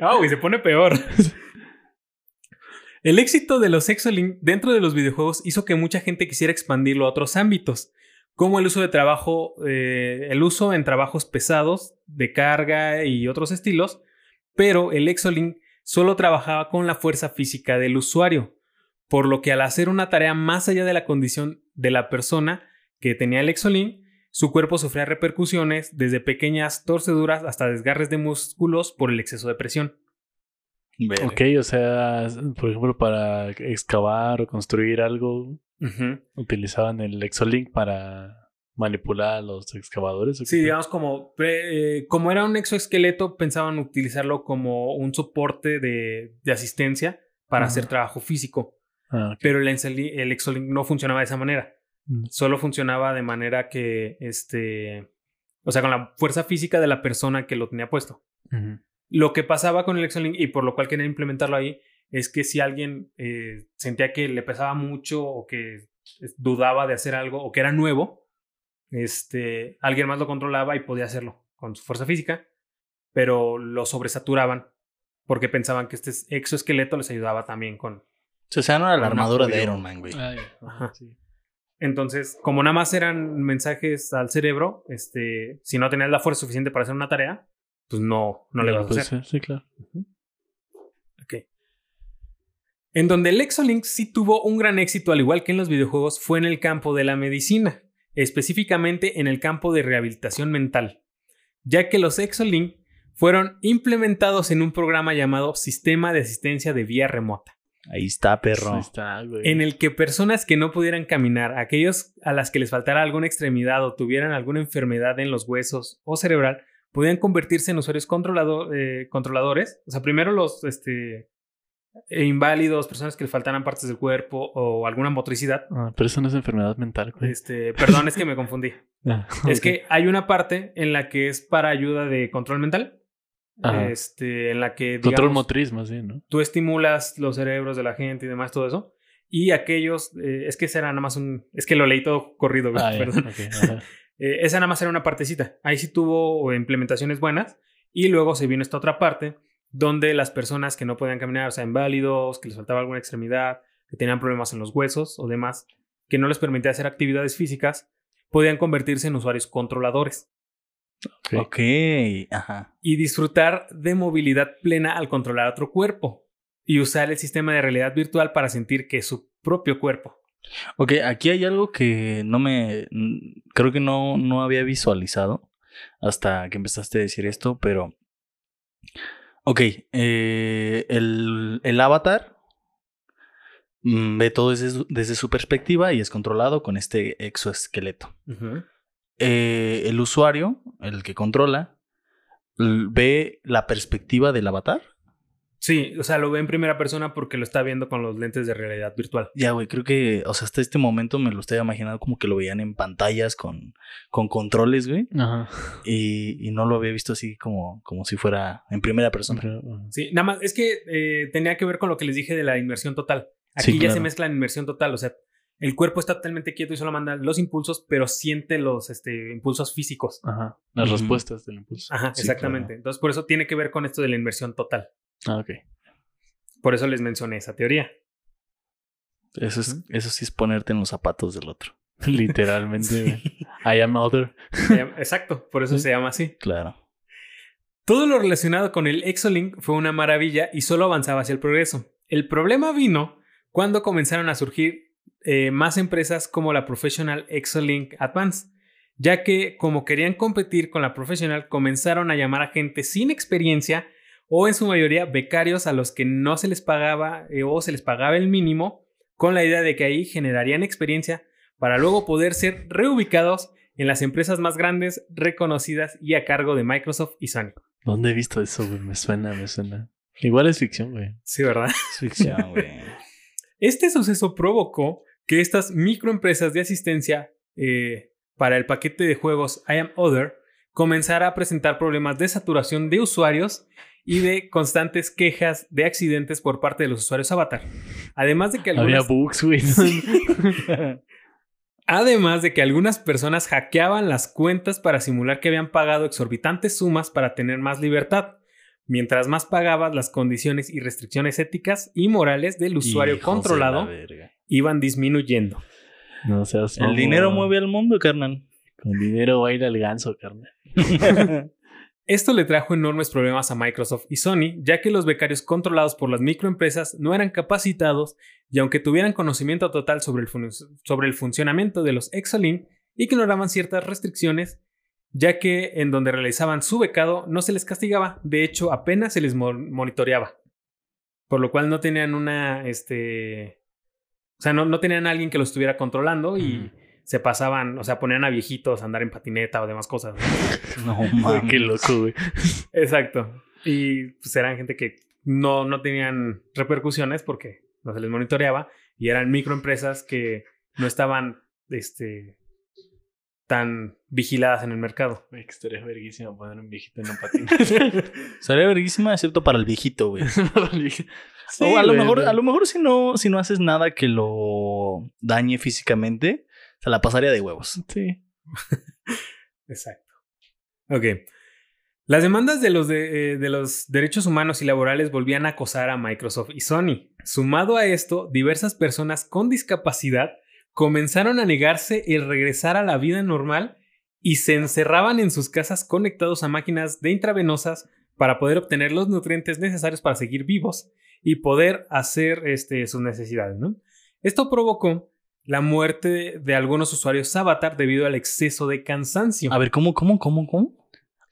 Ah, y se pone peor. El éxito de los Exolink dentro de los videojuegos hizo que mucha gente quisiera expandirlo a otros ámbitos como el uso de trabajo, eh, el uso en trabajos pesados, de carga y otros estilos, pero el Exolink solo trabajaba con la fuerza física del usuario, por lo que al hacer una tarea más allá de la condición de la persona que tenía el Exolink, su cuerpo sufría repercusiones desde pequeñas torceduras hasta desgarres de músculos por el exceso de presión. Ok, o sea, por ejemplo, para excavar o construir algo, Utilizaban el Exolink para manipular a los excavadores. Sí, digamos como, eh, como era un exoesqueleto, pensaban utilizarlo como un soporte de, asistencia para hacer trabajo físico. Ah, Pero el, el, Exolink no funcionaba de esa manera. Mm. Solo funcionaba de manera que, este, o sea, con la fuerza física de la persona que lo tenía puesto. Lo que pasaba con el Exolink y por lo cual querían implementarlo ahí es que si alguien eh, sentía que le pesaba mucho o que dudaba de hacer algo o que era nuevo, este, alguien más lo controlaba y podía hacerlo con su fuerza física, pero lo sobresaturaban porque pensaban que este exoesqueleto les ayudaba también con... O sea, no era la armadura de Iron Man, güey. Entonces, como nada más eran mensajes al cerebro, este, si no tenías la fuerza suficiente para hacer una tarea, pues no, no le vas a hacer. Sí, claro. Ok. En donde el Exolink sí tuvo un gran éxito, al igual que en los videojuegos, fue en el campo de la medicina, específicamente en el campo de rehabilitación mental, ya que los Exolink fueron implementados en un programa llamado Sistema de Asistencia de Vía Remota. Ahí está, perro. Ahí está, güey. En el que personas que no pudieran caminar, aquellos a las que les faltara alguna extremidad o tuvieran alguna enfermedad en los huesos o cerebral, podían convertirse en usuarios eh, controladores. O sea, primero los este, inválidos, personas que les faltaran partes del cuerpo o alguna motricidad. Ah, pero eso no es enfermedad mental, güey. Este, perdón, es que me confundí. Ah, es que hay una parte en la que es para ayuda de control mental este, en la que... Control motriz más bien, ¿no? Tú estimulas los cerebros de la gente y demás, todo eso. Y aquellos, eh, es que ese era nada más un... Es que lo leí todo corrido, ah, perdón. Eh, esa nada más era una partecita. Ahí sí tuvo implementaciones buenas. Y luego se vino esta otra parte donde las personas que no podían caminar, o sea, inválidos, que les faltaba alguna extremidad, que tenían problemas en los huesos o demás, que no les permitía hacer actividades físicas, podían convertirse en usuarios controladores. Ok, ajá. Y disfrutar de movilidad plena al controlar otro cuerpo y usar el sistema de realidad virtual para sentir que es su propio cuerpo. Ok, aquí hay algo que no me. Creo que no, no había visualizado hasta que empezaste a decir esto, pero. Ok, eh, el, el, avatar mm, ve todo desde, desde, su perspectiva y es controlado con este exoesqueleto. Eh, el usuario, el que controla, ve la perspectiva del avatar. Sí, o sea, lo ve en primera persona porque lo está viendo con los lentes de realidad virtual. Ya, güey, creo que, o sea, hasta este momento me lo estoy imaginando como que lo veían en pantallas con, con controles, güey. Ajá. Y, no lo había visto así como, como si fuera en primera persona. Sí, nada más, es que eh, tenía que ver con lo que les dije de la inmersión total. Aquí ya se mezcla en inmersión total, o sea, el cuerpo está totalmente quieto y solo manda los impulsos, pero siente los este, impulsos físicos. Ajá. Las respuestas del impulso. Ajá, exactamente. Entonces, por eso tiene que ver con esto de la inversión total. Ah, ok. Por eso les mencioné esa teoría. Eso, es, eso sí es ponerte en los zapatos del otro. Literalmente. I am other. Exacto, por eso se llama así. Claro. Todo lo relacionado con el Exolink fue una maravilla y solo avanzaba hacia el progreso. El problema vino cuando comenzaron a surgir eh, más empresas como la Professional Exolink Advance, ya que como querían competir con la Professional, comenzaron a llamar a gente sin experiencia o en su mayoría becarios a los que no se les pagaba eh, o se les pagaba el mínimo, con la idea de que ahí generarían experiencia para luego poder ser reubicados en las empresas más grandes, reconocidas y a cargo de Microsoft y Sony. ¿Dónde he visto eso, güey? Me suena, me suena. Igual es ficción, güey. Sí, ¿verdad? Es ficción, güey. Este suceso provocó que estas microempresas de asistencia eh, para el paquete de juegos I Am Other comenzara a presentar problemas de saturación de usuarios y de constantes quejas de accidentes por parte de los usuarios Avatar. Además de que algunas... Había bugs, güey. Además de que algunas personas hackeaban las cuentas para simular que habían pagado exorbitantes sumas para tener más libertad. Mientras más pagabas, las condiciones y restricciones éticas y morales del usuario controlado iban disminuyendo. No seas El dinero mueve al mundo, carnal. Con dinero va a ir al ganso, carnal. Esto le trajo enormes problemas a Microsoft y Sony, ya que los becarios controlados por las microempresas no eran capacitados y aunque tuvieran conocimiento total sobre el, sobre el funcionamiento de los Exolink, ignoraban ciertas restricciones, ya que en donde realizaban su becado no se les castigaba, de hecho apenas se les monitoreaba, por lo cual no tenían una, este, o sea, no, no tenían a alguien que lo estuviera controlando y se pasaban, o sea, ponían a viejitos a andar en patineta o demás cosas. No, mames. Qué loco, güey. Exacto. Y pues eran gente que no, no tenían repercusiones porque no se les monitoreaba y eran microempresas que no estaban, este, tan vigiladas en el mercado. Güey, que estaría verguísima poner un viejito en un patín. Sería verguísima, excepto para el viejito, güey. Sí, o a lo güey, mejor, güey. a lo mejor si no, si no haces nada que lo dañe físicamente, se la pasaría de huevos. Sí. Exacto. Ok. Las demandas de los, de, eh, de los derechos humanos y laborales volvían a acosar a Microsoft y Sony. Sumado a esto, diversas personas con discapacidad comenzaron a negarse el regresar a la vida normal y se encerraban en sus casas conectados a máquinas de intravenosas para poder obtener los nutrientes necesarios para seguir vivos y poder hacer este, sus necesidades. ¿no? Esto provocó la muerte de algunos usuarios Avatar debido al exceso de cansancio. A ver, ¿cómo, cómo, cómo, cómo?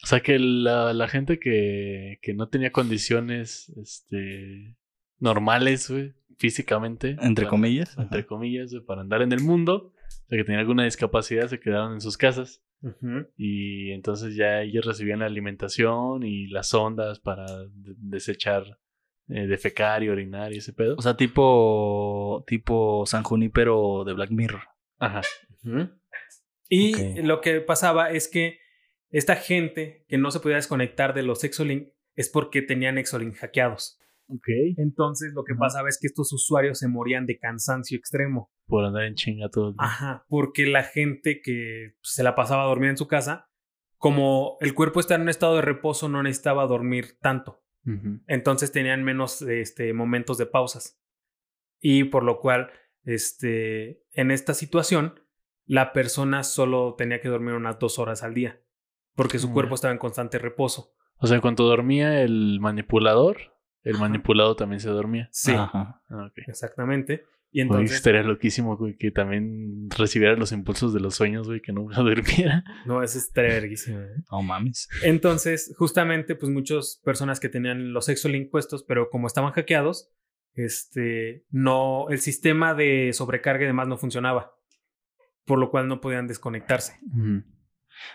O sea que la, la gente que, que no tenía condiciones este, normales, güey, físicamente. Entre para- comillas. Entre comillas, güey, para andar en el mundo. O sea, que tenían alguna discapacidad, se quedaron en sus casas. Y entonces ya ellos recibían la alimentación y las ondas para de- desechar, eh, defecar y orinar y ese pedo. O sea, tipo, tipo San Junípero de Black Mirror. Ajá. Y lo que pasaba es que esta gente que no se podía desconectar de los Exolink es porque tenían Exolink hackeados. Ok. Entonces lo que Ajá. pasaba es que estos usuarios se morían de cansancio extremo. Por andar en chinga todo el día. Ajá, porque la gente que se la pasaba dormida en su casa, como el cuerpo está en un estado de reposo, no necesitaba dormir tanto. Entonces tenían menos este, momentos de pausas. Y por lo cual, este, en esta situación, la persona solo tenía que dormir unas dos horas al día. Porque su cuerpo estaba en constante reposo. O sea, cuando dormía el manipulador, el Ajá. manipulado también se dormía. Sí, Ajá. Ah, exactamente. Y entonces, estaría loquísimo, güey, que también recibiera los impulsos de los sueños, güey, que nunca durmiera. no, eso estaría verguísimo. ¿eh? No mames. Entonces, justamente, pues muchas personas que tenían los Exolink puestos, pero como estaban hackeados, este, no, el sistema de sobrecarga y demás no funcionaba. Por lo cual no podían desconectarse.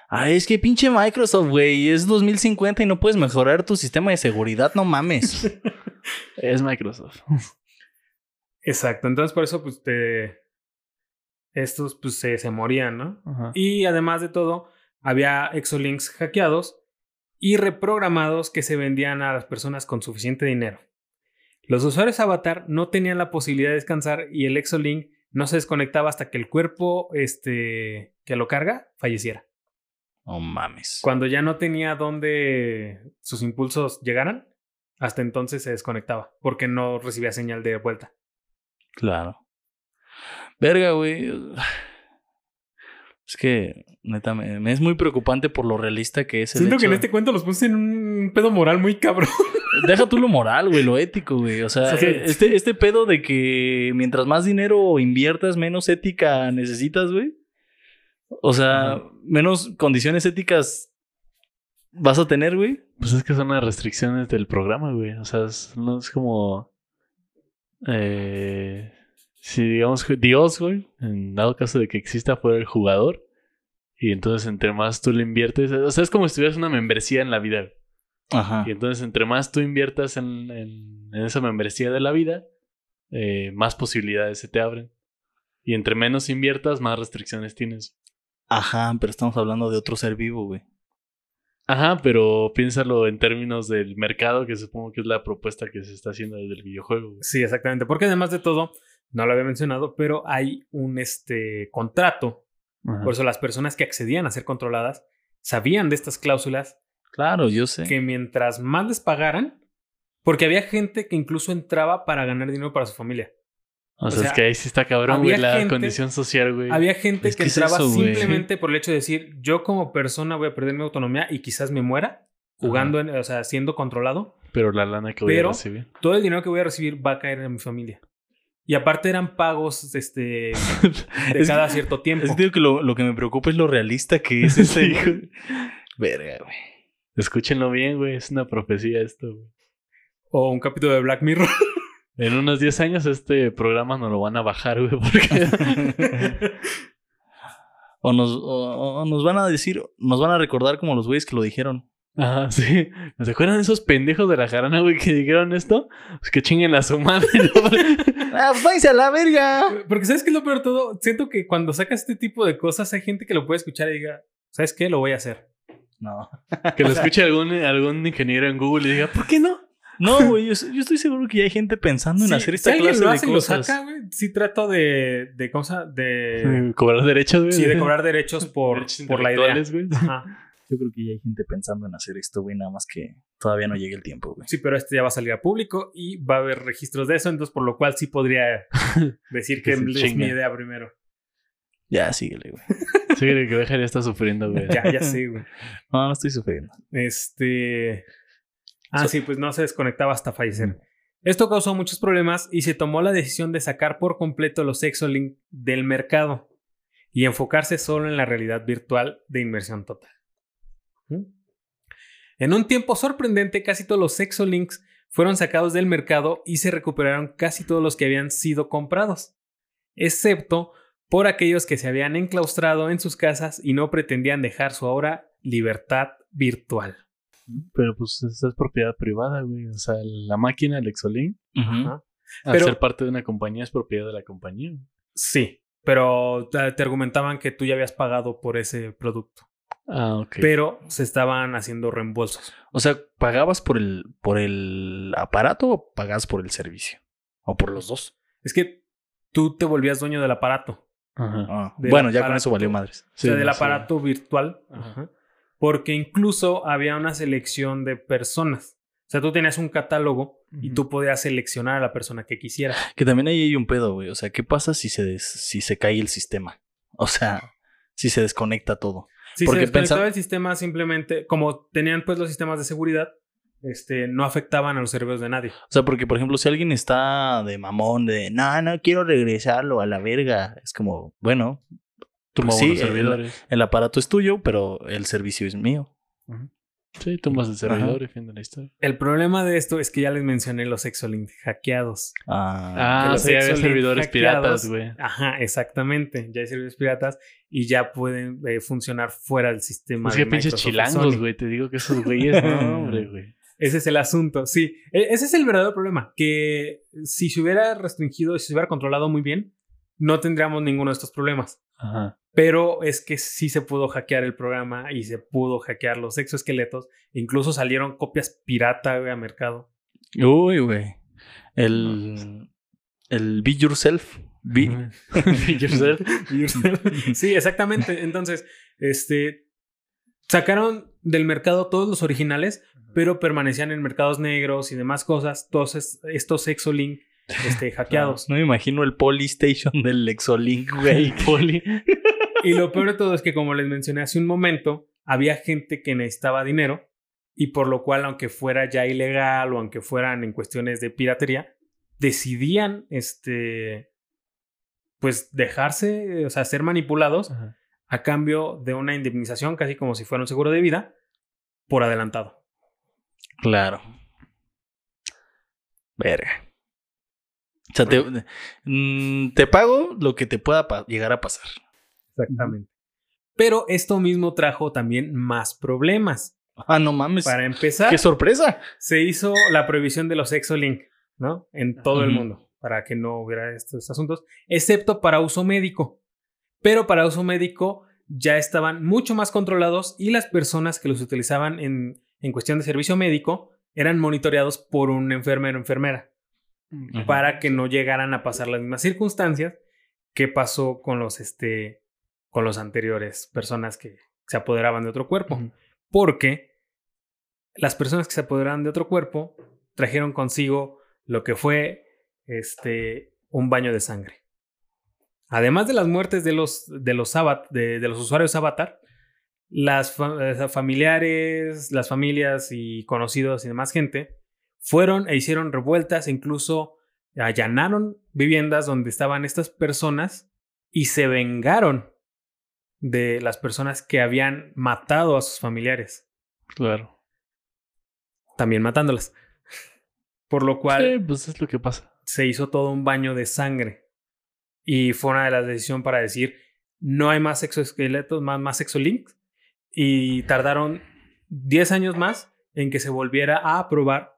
Ah, es que pinche Microsoft, güey. Es 2050 y no puedes mejorar tu sistema de seguridad. No mames. Es Microsoft. Exacto. Entonces, por eso, pues, te... estos, pues, se, se morían, ¿no? Ajá. Y además de todo, había Exolinks hackeados y reprogramados que se vendían a las personas con suficiente dinero. Los usuarios Avatar no tenían la posibilidad de descansar y el Exolink no se desconectaba hasta que el cuerpo este, que lo carga falleciera. No mames. Cuando ya no tenía dónde sus impulsos llegaran, hasta entonces se desconectaba porque no recibía señal de vuelta. Claro. Verga, güey. Es que, neta, me, me es muy preocupante por lo realista que es el Siento que en este cuento los puse en un pedo moral muy cabrón. Deja tú lo moral, güey, lo ético, güey. O sea, Sí. este, este pedo de que mientras más dinero inviertas, menos ética necesitas, güey. O sea, menos condiciones éticas vas a tener, güey. Pues es que son las restricciones del programa, güey. O sea, es, no es como. Eh, si digamos que Dios, güey, en dado caso de que exista fuera el jugador, y entonces entre más tú le inviertes, o sea, es como si tuvieras una membresía en la vida. Ajá. Y entonces entre más tú inviertas en, en- en esa membresía de la vida, eh, más posibilidades se te abren. Y entre menos inviertas, más restricciones tienes. Ajá, pero estamos hablando de otro ser vivo, güey. Ajá, pero piénsalo en términos del mercado, que supongo que es la propuesta que se está haciendo desde el videojuego. güey. Sí, exactamente. Porque además de todo, no lo había mencionado, pero hay un este, contrato. Ajá. Por eso las personas que accedían a ser controladas sabían de estas cláusulas Claro, yo sé. que mientras más les pagaran, porque había gente que incluso entraba para ganar dinero para su familia. O, O sea, sea, es que ahí sí está cabrón, güey, la gente- condición social, güey. Había gente Es que que es entraba eso, simplemente por el hecho de decir, yo como persona voy a perder mi autonomía y quizás me muera jugando, en- o sea, siendo controlado. Pero la lana que voy Pero- a recibir. Todo el dinero que voy a recibir va a caer en mi familia. Y aparte eran pagos este, de Es cada cierto tiempo. Es digo que lo, lo que me preocupa es lo realista que es ese hijo. Verga, güey. Escúchenlo bien, güey. Es una profecía esto, güey. O un capítulo de Black Mirror. En unos 10 años este programa nos lo van a bajar, güey, porque... O nos, o- o nos van a decir, nos van a recordar como los güeyes que lo dijeron. Ajá, sí. ¿Se acuerdan de esos pendejos de la jarana, güey, que dijeron esto? Pues que chinguen a su madre. ¡Ah, pues a la verga! Porque ¿sabes qué es lo peor de todo? Siento que cuando sacas este tipo de cosas hay gente que lo puede escuchar y diga, ¿sabes qué? Lo voy a hacer. No. que lo escuche algún, algún ingeniero en Google y diga, ¿por qué no? No, güey, yo, yo estoy seguro que ya hay gente pensando en Sí, hacer si esta alguien clase lo de hace y lo cosas. saca, güey, sí trato de, de ¿cómo se llama? De, Cobrar derechos, güey. sí, de cobrar derechos por, Derechos por la idea. intelectuales, güey. Ajá. Yo creo que ya hay gente pensando en hacer esto, güey, nada más que todavía no llegue el tiempo, güey. Sí, pero este ya va a salir a público y va a haber registros de eso, entonces por lo cual sí podría decir que es mi idea primero. Ya, síguele, güey. Sí, que Bejar ya está sufriendo, güey. Ya, ya sé, güey. No, no estoy sufriendo. Este. Ah, So- sí, pues no se desconectaba hasta fallecer. Esto causó muchos problemas y se tomó la decisión de sacar por completo los Exolink del mercado y enfocarse solo en la realidad virtual de inmersión total. ¿Mm? En un tiempo sorprendente, casi todos los Exolinks fueron sacados del mercado y se recuperaron casi todos los que habían sido comprados, excepto por aquellos que se habían enclaustrado en sus casas y no pretendían dejar su ahora libertad virtual. Pero pues esa es propiedad privada, güey. O sea, la máquina, el Exolink, Ajá. al Pero- ser parte de una compañía, es propiedad de la compañía. Sí, pero te argumentaban que tú ya habías pagado por ese producto, Ah, ok. pero se estaban haciendo reembolsos. O sea, ¿pagabas por el, por el aparato o pagabas por el servicio? ¿O por los dos? Es que tú te volvías dueño del aparato, Ajá. Ah, Del bueno, ya con eso valió madres. o sea, del no aparato virtual, Ajá. Porque incluso había una selección de personas. O sea, tú tenías un catálogo y tú podías seleccionar a la persona que quisieras. Que también ahí hay un pedo, güey. O sea, ¿qué pasa si se, des- si se cae el sistema? O sea, si se desconecta todo. Si Porque se desconectaba pensa- el sistema simplemente, como tenían pues los sistemas de seguridad, este, no afectaban a los servidores de nadie. O sea, porque, por ejemplo, si alguien está de mamón, de no, no quiero regresarlo a la verga, es como, bueno, Tumbamos sí, los el- servidores. el aparato es tuyo, pero el servicio es mío. Sí, tumbas el servidor Ajá. y fin de la historia. El problema de esto es que ya les mencioné los Exolink hackeados. Ah, Ah, los sí, había servidores piratas, güey. Ajá, exactamente. Ya hay servidores piratas y ya pueden eh, funcionar fuera del sistema. Es de que pinches chilangos, güey. Te digo que esos güeyes, no, hombre, güey. Ese es el asunto, sí. E- Ese es el verdadero problema. Que si se hubiera restringido, si se hubiera controlado muy bien, no tendríamos ninguno de estos problemas. Ajá. Pero es que sí se pudo hackear el programa y se pudo hackear los exoesqueletos. Incluso salieron copias pirata güey, a mercado. Uy, güey. El, el Be Yourself. Be- yourself. sí, exactamente. Entonces, este sacaron del mercado todos los originales, pero permanecían en mercados negros y demás cosas, todos es- estos Exolink este, hackeados. No me imagino el Polystation del Exolink, güey. Y lo peor de todo es que, como les mencioné hace un momento, había gente que necesitaba dinero y por lo cual, aunque fuera ya ilegal o aunque fueran en cuestiones de piratería, decidían, este, pues dejarse, o sea, ser manipulados Ajá. a cambio de una indemnización, casi como si fuera un seguro de vida, por adelantado. Claro. Verga. O sea, te, mm, te pago lo que te pueda llegar a pasar. Exactamente. Pero esto mismo trajo también más problemas. Ah, no mames. Para empezar, ¡Qué sorpresa! se hizo la prohibición de los Exolink, ¿no? En todo el mundo, para que no hubiera estos asuntos, excepto para uso médico. Pero para uso médico ya estaban mucho más controlados y las personas que los utilizaban en, en cuestión de servicio médico eran monitoreados por un enfermero o enfermera Ujú. para que no llegaran a pasar las mismas circunstancias que pasó con los, este, con los anteriores personas que se apoderaban de otro cuerpo. Porque las personas que se apoderaban de otro cuerpo trajeron consigo lo que fue este, un baño de sangre. Además de las muertes de los, de los, avat- de, de los usuarios avatar, las fa- eh, familiares, las familias y conocidos y demás gente fueron e hicieron revueltas incluso allanaron viviendas donde estaban estas personas y se vengaron de las personas que habían matado a sus familiares, Claro. también matándolas. Por lo cual Sí, pues es lo que pasa. se hizo todo un baño de sangre. Y fue una de las decisiones para decir, no hay más exoesqueletos, más, más exolinks. Y tardaron 10 años más en que se volviera a aprobar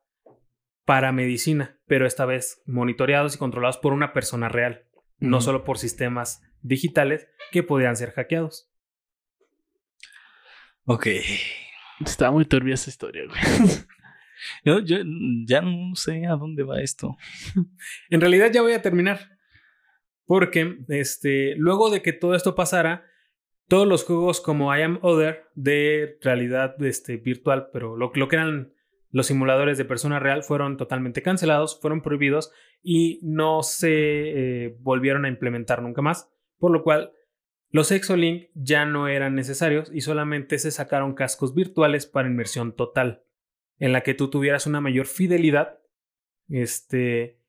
para medicina, pero esta vez monitoreados y controlados por una persona real, no solo por sistemas digitales que podían ser hackeados. Ok. Está muy turbia esa historia, güey. Yo, yo ya no sé a dónde va esto. En realidad ya voy a terminar. Porque este, luego de que todo esto pasara, todos los juegos como I Am Other de realidad este, virtual, pero lo, lo que eran los simuladores de persona real fueron totalmente cancelados, fueron prohibidos y no se eh, volvieron a implementar nunca más. Por lo cual los Exolink ya no eran necesarios y solamente se sacaron cascos virtuales para inmersión total, en la que tú tuvieras una mayor fidelidad este,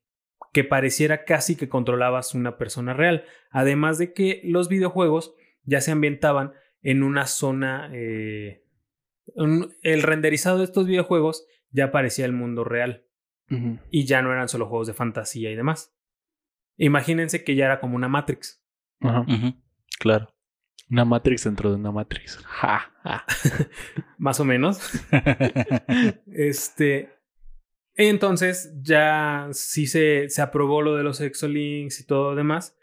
que pareciera casi que controlabas una persona real. Además de que los videojuegos ya se ambientaban en una zona... eh, un- el renderizado de estos videojuegos ya parecía el mundo real y ya no eran solo juegos de fantasía y demás. Imagínense que ya era como una Matrix. Ajá. Claro. Una Matrix dentro de una Matrix. Ja, ja. Más o menos. Este. Entonces ya sí se, se aprobó lo de los exolinks y todo lo demás,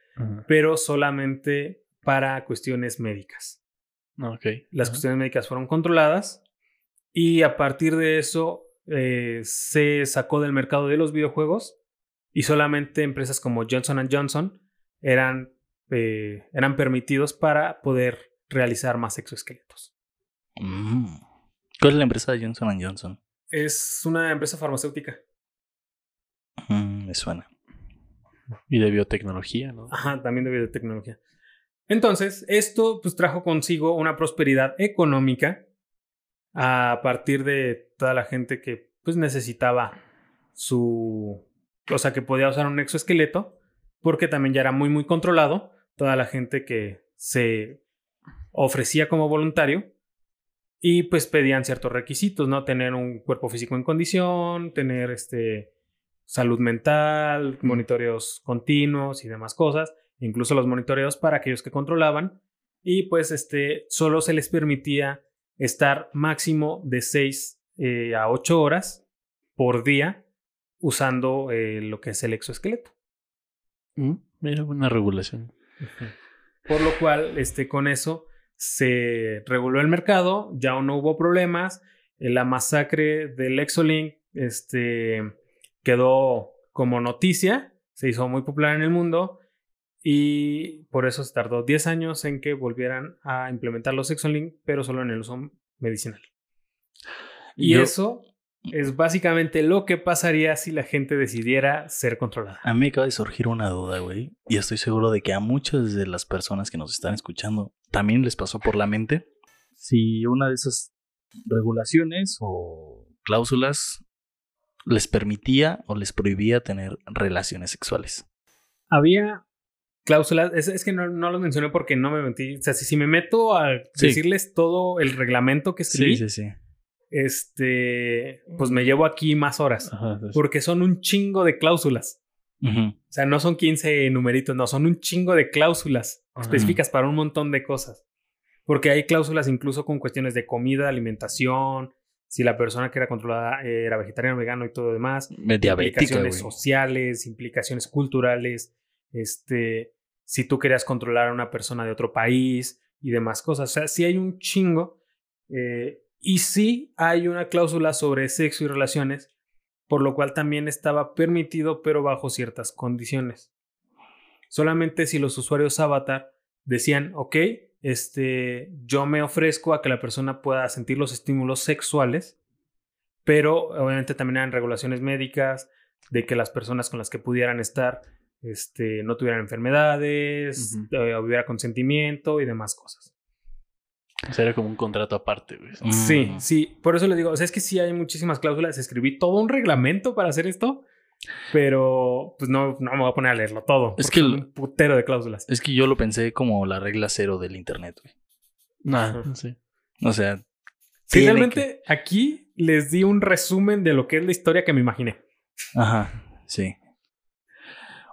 pero solamente para cuestiones médicas. Ok. Las Ajá. cuestiones médicas fueron controladas y a partir de eso eh, se sacó del mercado de los videojuegos y solamente empresas como Johnson Johnson eran, eh, eran permitidos para poder realizar más exoesqueletos. Mm. ¿Cuál es la empresa de Johnson Johnson? Es una empresa farmacéutica. Mm, me suena. Y de biotecnología, ¿no? Ajá, también de biotecnología. Entonces, esto pues trajo consigo una prosperidad económica a partir de toda la gente que pues necesitaba su... O sea, que podía usar un exoesqueleto, porque también ya era muy, muy controlado. Toda la gente que se ofrecía como voluntario y pues pedían ciertos requisitos, ¿no? Tener un cuerpo físico en condición, tener este salud mental, monitoreos continuos y demás cosas, incluso los monitoreos para aquellos que controlaban y pues este solo se les permitía estar máximo de 6 a 8 horas por día usando eh, lo que es el exoesqueleto. Mm, Mira, una regulación. Por lo cual, este, con eso se reguló el mercado, ya no hubo problemas. eh, La masacre del Exolink este, quedó como noticia, se hizo muy popular en el mundo y por eso se tardó 10 años en que volvieran a implementar los Exolink, pero solo en el uso medicinal. Y Yo- eso es básicamente lo que pasaría si la gente decidiera ser controlada. A mí me acaba de surgir una duda, güey. Y estoy seguro de que a muchas de las personas que nos están escuchando también les pasó por la mente si una de esas regulaciones o cláusulas les permitía o les prohibía tener relaciones sexuales. Había cláusulas, es, es que no, no los mencioné porque no me metí. O sea, si, si me meto a Sí. decirles todo el reglamento que escribí, sí, sí. este, pues me llevo aquí más horas. Ajá, Porque son un chingo de cláusulas. O sea, no son 15 numeritos, no, son un chingo de cláusulas específicas para un montón de cosas. Porque hay cláusulas incluso con cuestiones de comida, alimentación, si la persona que era controlada era vegetariano, vegano y todo lo demás. Implicaciones sociales, implicaciones culturales, este, si tú querías controlar a una persona de otro país y demás cosas. O sea, sí hay un chingo. eh, y sí hay una cláusula sobre sexo y relaciones, por lo cual también estaba permitido, pero bajo ciertas condiciones. Solamente si los usuarios avatar decían, ok, este, yo me ofrezco a que la persona pueda sentir los estímulos sexuales, pero obviamente también eran regulaciones médicas de que las personas con las que pudieran estar este, no tuvieran enfermedades, Ujú. eh, hubiera consentimiento y demás cosas. O sea, era como un contrato aparte, güey. Mm. Sí, sí, por eso les digo, o sea, es que sí hay muchísimas cláusulas, escribí todo un reglamento para hacer esto, pero pues no, no me voy a poner a leerlo todo. Es que lo- un putero de cláusulas. Es que yo lo pensé como la regla cero del internet, güey. Nah, Ajá. sí. O sea, tiene realmente aquí les di un resumen de lo que es la historia que me imaginé. Ajá, sí.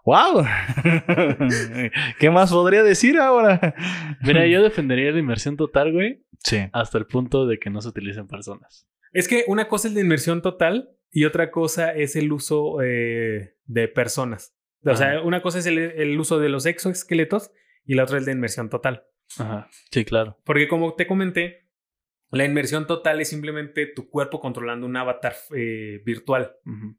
¡Wow! ¿Qué más podría decir ahora? Mira, yo defendería la inmersión total, güey, Sí. hasta el punto de que no se utilicen personas. Es que una cosa es la inmersión total y otra cosa es el uso eh, de personas. O sea, una cosa es el, el uso de los exoesqueletos y la otra es la inmersión total. Ajá. Sí, claro. Porque como te comenté, la inmersión total es simplemente tu cuerpo controlando un avatar eh, virtual,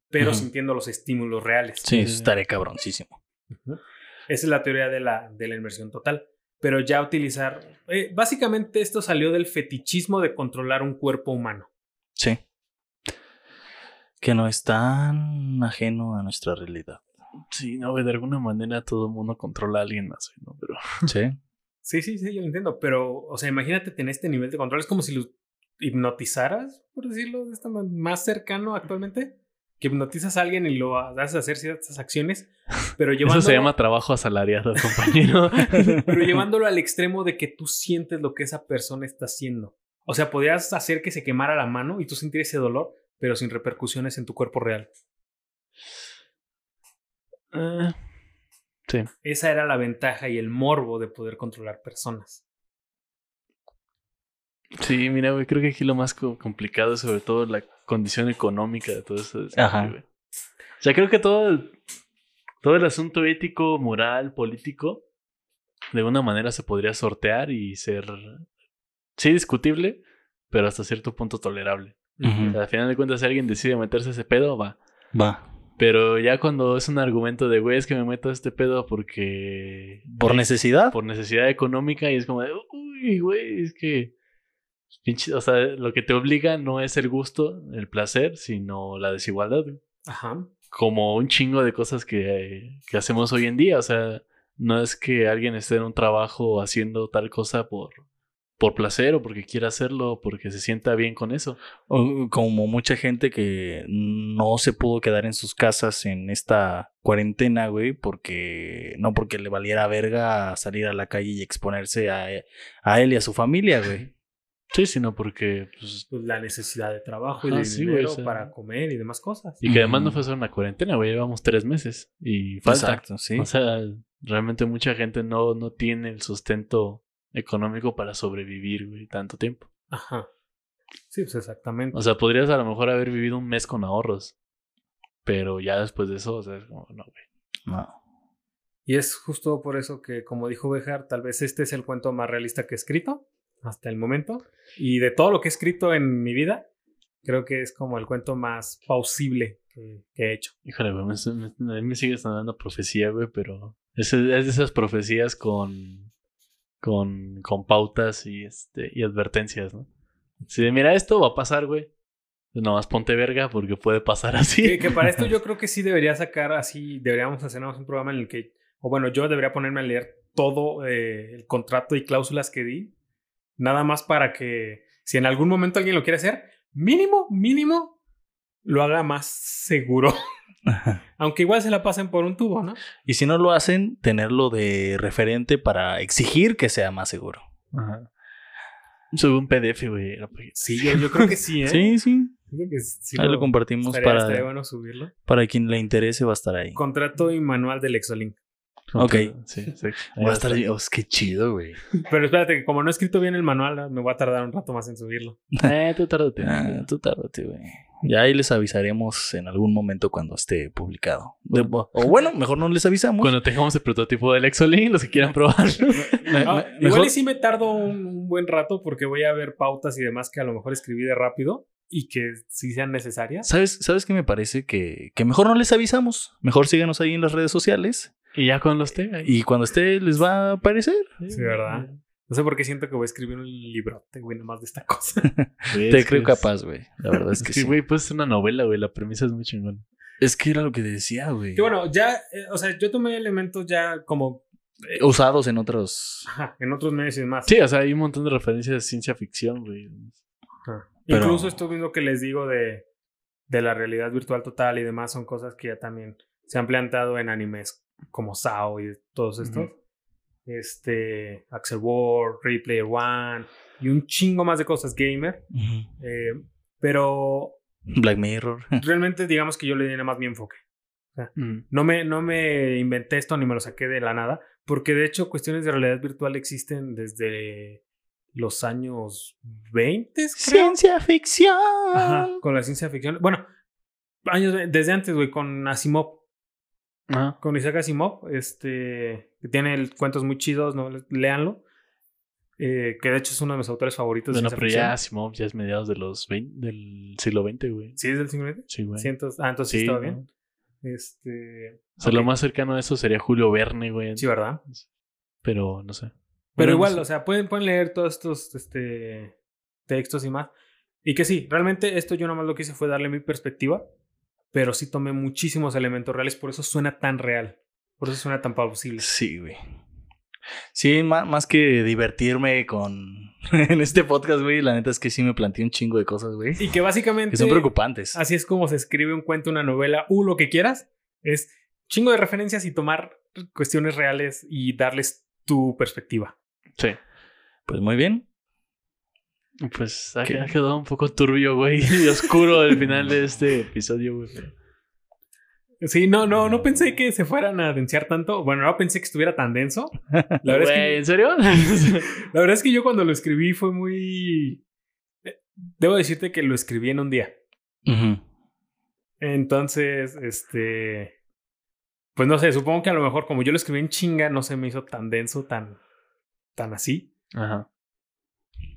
pero sintiendo los estímulos reales. Sí, eso estaré cabroncísimo. Esa es la teoría de la, de la inmersión total. Pero ya utilizar... eh, básicamente esto salió del fetichismo de controlar un cuerpo humano. Sí. Que no es tan ajeno a nuestra realidad. Sí, no, de alguna manera todo el mundo controla a alguien más, ¿no? Pero Sí. Sí, sí, sí, yo lo entiendo. Pero, o sea, imagínate tener este nivel de control. Es como si lo hipnotizaras, por decirlo de esta manera, más cercano actualmente. Que hipnotizas a alguien y lo haces hacer ciertas acciones, pero llevándolo, eso se llama trabajo asalariado, compañero. pero llevándolo al extremo de que tú sientes lo que esa persona está haciendo. O sea, podrías hacer que se quemara la mano y tú sentir ese dolor, pero sin repercusiones en tu cuerpo real. Eh, sí. Esa era la ventaja y el morbo de poder controlar personas. Sí, mira, güey, creo que aquí lo más co- complicado es sobre todo la condición económica de todo eso. Ajá. güey. O sea, creo que todo el, todo el asunto ético, moral, político, de alguna manera se podría sortear y ser, sí, discutible, pero hasta cierto punto tolerable. O sea, al final de cuentas, si alguien decide meterse ese pedo, va. Va. Pero ya cuando es un argumento de, güey, es que me meto a este pedo porque... Por necesidad. por necesidad económica y es como de, uy, güey, es que, pinche- o sea, lo que te obliga no es el gusto, el placer, sino la desigualdad, güey. Ajá. como un chingo de cosas que, que hacemos hoy en día, o sea, no es que alguien esté en un trabajo haciendo tal cosa por, por placer o porque quiera hacerlo o porque se sienta bien con eso. O- Como mucha gente que no se pudo quedar en sus casas en esta cuarentena, güey, porque no porque le valiera verga salir a la calle y exponerse a, a él y a su familia, güey. Sí, sino porque, pues, Pues la necesidad de trabajo y de sí, güey, dinero o sea. para comer y demás cosas. y que además no fue solo una cuarentena, güey, llevamos tres meses y falta. Exacto, sí. O sea, realmente mucha gente no, no tiene el sustento económico para sobrevivir, güey, tanto tiempo. Ajá. Sí, pues exactamente. O sea, podrías a lo mejor haber vivido un mes con ahorros. Pero ya después de eso, o sea, es como, no, güey. No. y es justo por eso que, como dijo Bejar, tal vez este es el cuento más realista que he escrito hasta el momento. Y de todo lo que he escrito en mi vida, creo que es como el cuento más plausible que, que he hecho. Híjole, güey, me, me- a mí me sigue sonando profecía, güey, pero es, es de esas profecías con, con, con pautas y, este, y advertencias, ¿no? Si de, mira, esto va a pasar, güey. Pues nomás ponte verga porque puede pasar así. Que, para esto yo creo que sí debería sacar así, deberíamos hacernos un programa en el que, o bueno, yo debería ponerme a leer todo eh, el contrato y cláusulas que di, nada más para que si en algún momento alguien lo quiere hacer, mínimo, mínimo, lo haga más seguro. Aunque igual se la pasen por un tubo, ¿no? Y si no lo hacen, tenerlo de referente para exigir que sea más seguro. Ajá. Sube un PDF, güey. para- Sí, yo, yo creo que sí, ¿eh? Sí, sí. Yo creo que sí Ahí lo compartimos estaría, para, estaría bueno subirlo. para quien le interese, va a estar ahí. Contrato y manual del Exolink. Ok. Sí, sí. Va a estar. Oh, qué chido, güey. Pero espérate, que como no he escrito bien el manual, me voy a tardar un rato más en subirlo. Eh, tú tárdate. Ah, tú tárdate, güey. Ya ahí les avisaremos en algún momento cuando esté publicado. De- o bueno, mejor no les avisamos. Cuando tengamos el prototipo del Exolink, los que quieran probar. Me- Ah, me- igual mejor- y sí me tardo un, un buen rato porque voy a ver pautas y demás que a lo mejor escribí de rápido y que sí sean necesarias. ¿Sabes, ¿Sabes qué me parece? Que, que mejor no les avisamos. Mejor síganos ahí en las redes sociales. Y ya cuando esté. Y cuando esté, les va a aparecer. Sí, ¿verdad? No sé por qué siento que voy a escribir un librote, güey, nomás de esta cosa. Te es creo capaz, güey. La verdad es que sí. güey, pues es una novela, güey. La premisa es muy chingón. Es que era lo que decía, güey. que bueno, ya, eh, o sea, yo tomé elementos ya como eh, Usados en otros. ajá, en otros medios y demás. Sí, o sea, hay un montón de referencias de ciencia ficción, güey. Ajá. Pero- Incluso esto mismo que les digo de, de la realidad virtual total y demás son cosas que ya también se han planteado en animes como Sao y todos estos. Este, Axel Ward, Replayer One y un chingo más de cosas gamer. Eh, pero Black Mirror. realmente digamos que yo le di nada más mi enfoque. Mm. no, me, no me inventé esto ni me lo saqué de la nada, porque de hecho cuestiones de realidad virtual existen desde los años 20. Creo. Ciencia ficción. Ajá, con la ciencia ficción. Bueno, años desde antes, güey, con Asimov. Con Isaac Asimov, este, que tiene cuentos muy chidos, ¿no? Léanlo. Eh, que de hecho es uno de mis autores favoritos. Bueno, de pero ya Asimov ya es mediados de los 20, del siglo XX, güey. ¿Sí es del siglo XX? Sí, güey. Sí, entonces, ah, entonces sí, estaba ¿no? bien. Este. O sea, lo más cercano a eso sería Julio Verne, güey. Sí, ¿verdad? Pero no sé. Pero Bueno, no igual, sé. o sea, pueden, pueden leer todos estos este, textos y más. Y que sí, realmente esto yo nomás lo que hice fue darle mi perspectiva, pero sí tomé muchísimos elementos reales, por eso suena tan real, por eso suena tan plausible. Sí, güey. Sí, más, más que divertirme con en este podcast, güey, la neta es que sí me planteé un chingo de cosas, güey. Y que básicamente Que son preocupantes. así es como se escribe un cuento, una novela, u lo que quieras, es chingo de referencias y tomar cuestiones reales y darles tu perspectiva. Sí. Pues muy bien. Pues ha, quedado un poco turbio, güey. Y oscuro el final de este episodio, güey. Sí, no, no, no pensé que se fueran a densear tanto. Bueno, no pensé que estuviera tan denso. La verdad, es Güey, que, ¿En serio? la verdad es que yo cuando lo escribí fue muy... Debo decirte que lo escribí en un día. Ujú. Entonces, este... Pues no sé, supongo que a lo mejor como yo lo escribí en chinga, no se me hizo tan denso, tan, tan así. Ajá.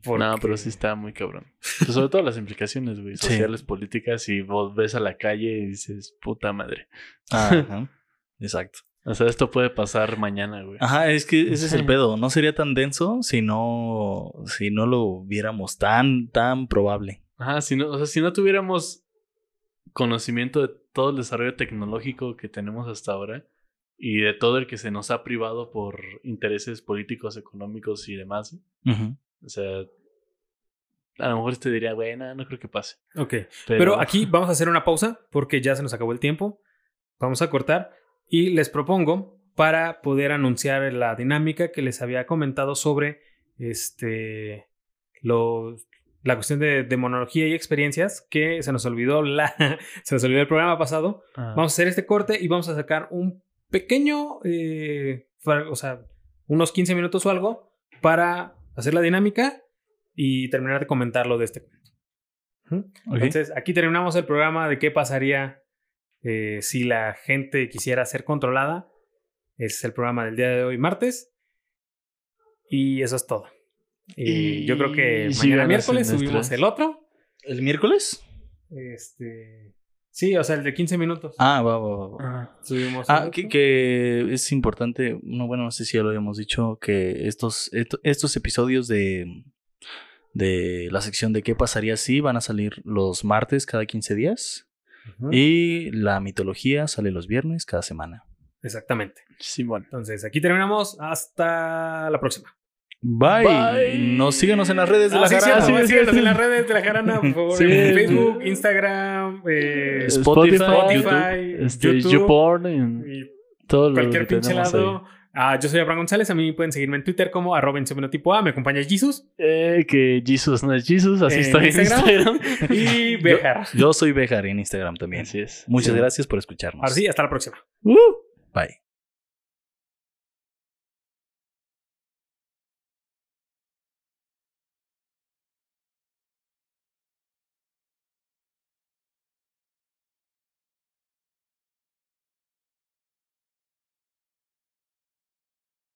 Porque- No, pero sí está muy cabrón. Pues sobre todo las implicaciones, güey, Sí. sociales, políticas, y vos ves a la calle y dices, puta madre. Ajá. Exacto. O sea, esto puede pasar mañana, güey. Ajá, es que ese es el pedo. No sería tan denso si no, si no lo viéramos tan, tan probable. Ajá, si no, o sea, si no tuviéramos conocimiento de todo el desarrollo tecnológico que tenemos hasta ahora y de todo el que se nos ha privado por intereses políticos, económicos y demás, Ujú. O sea, a lo mejor te diría, güey, no, creo que pase. Ok, Pero, pero aquí vamos a hacer una pausa porque ya se nos acabó el tiempo. Vamos a cortar y les propongo para poder anunciar la dinámica que les había comentado sobre este los la cuestión de demonología y experiencias que se nos olvidó la se nos olvidó el programa pasado. Ah, Vamos a hacer este corte y vamos a sacar un pequeño eh, o sea, unos 15 minutos o algo para hacer la dinámica y terminar de comentarlo de este cuento. Entonces, aquí terminamos el programa de qué pasaría eh, si la gente quisiera ser controlada. Es el programa del día de hoy, martes. Y eso es todo. Y, Y yo creo que mañana miércoles subimos el otro. ¿El miércoles? Este. Sí, o sea, el de 15 minutos. Ah, va, va, va, va. ah, Subimos Ah, que, que es importante, no, bueno, no sé si ya lo habíamos dicho, que estos, esto- estos episodios de, de la sección de qué pasaría si van a salir los martes cada 15 días y la mitología sale los viernes cada semana. Exactamente. Simón. Entonces, aquí terminamos. Hasta la próxima. Bye. Bye. Nos síguenos en las redes de Ah, la sí, jarana. sí, síguenos sí. en las redes de la jarana, por favor. Sí. en Facebook, Instagram, eh, Spotify, Spotify, este, YouTube, YouPorn, en y todo lo que pinche tenemos lado. Ah, yo soy Abraham González. A mí pueden seguirme en Twitter como arroba tipo A. Me acompaña Jesus ahí. Eh, que Jesus no es Jesus, así En está en Instagram. Instagram. y Bejar. Yo soy Bejar en Instagram también. Así es. Muchas Sí. gracias por escucharnos. Ahora sí, hasta la próxima. Uh. Bye.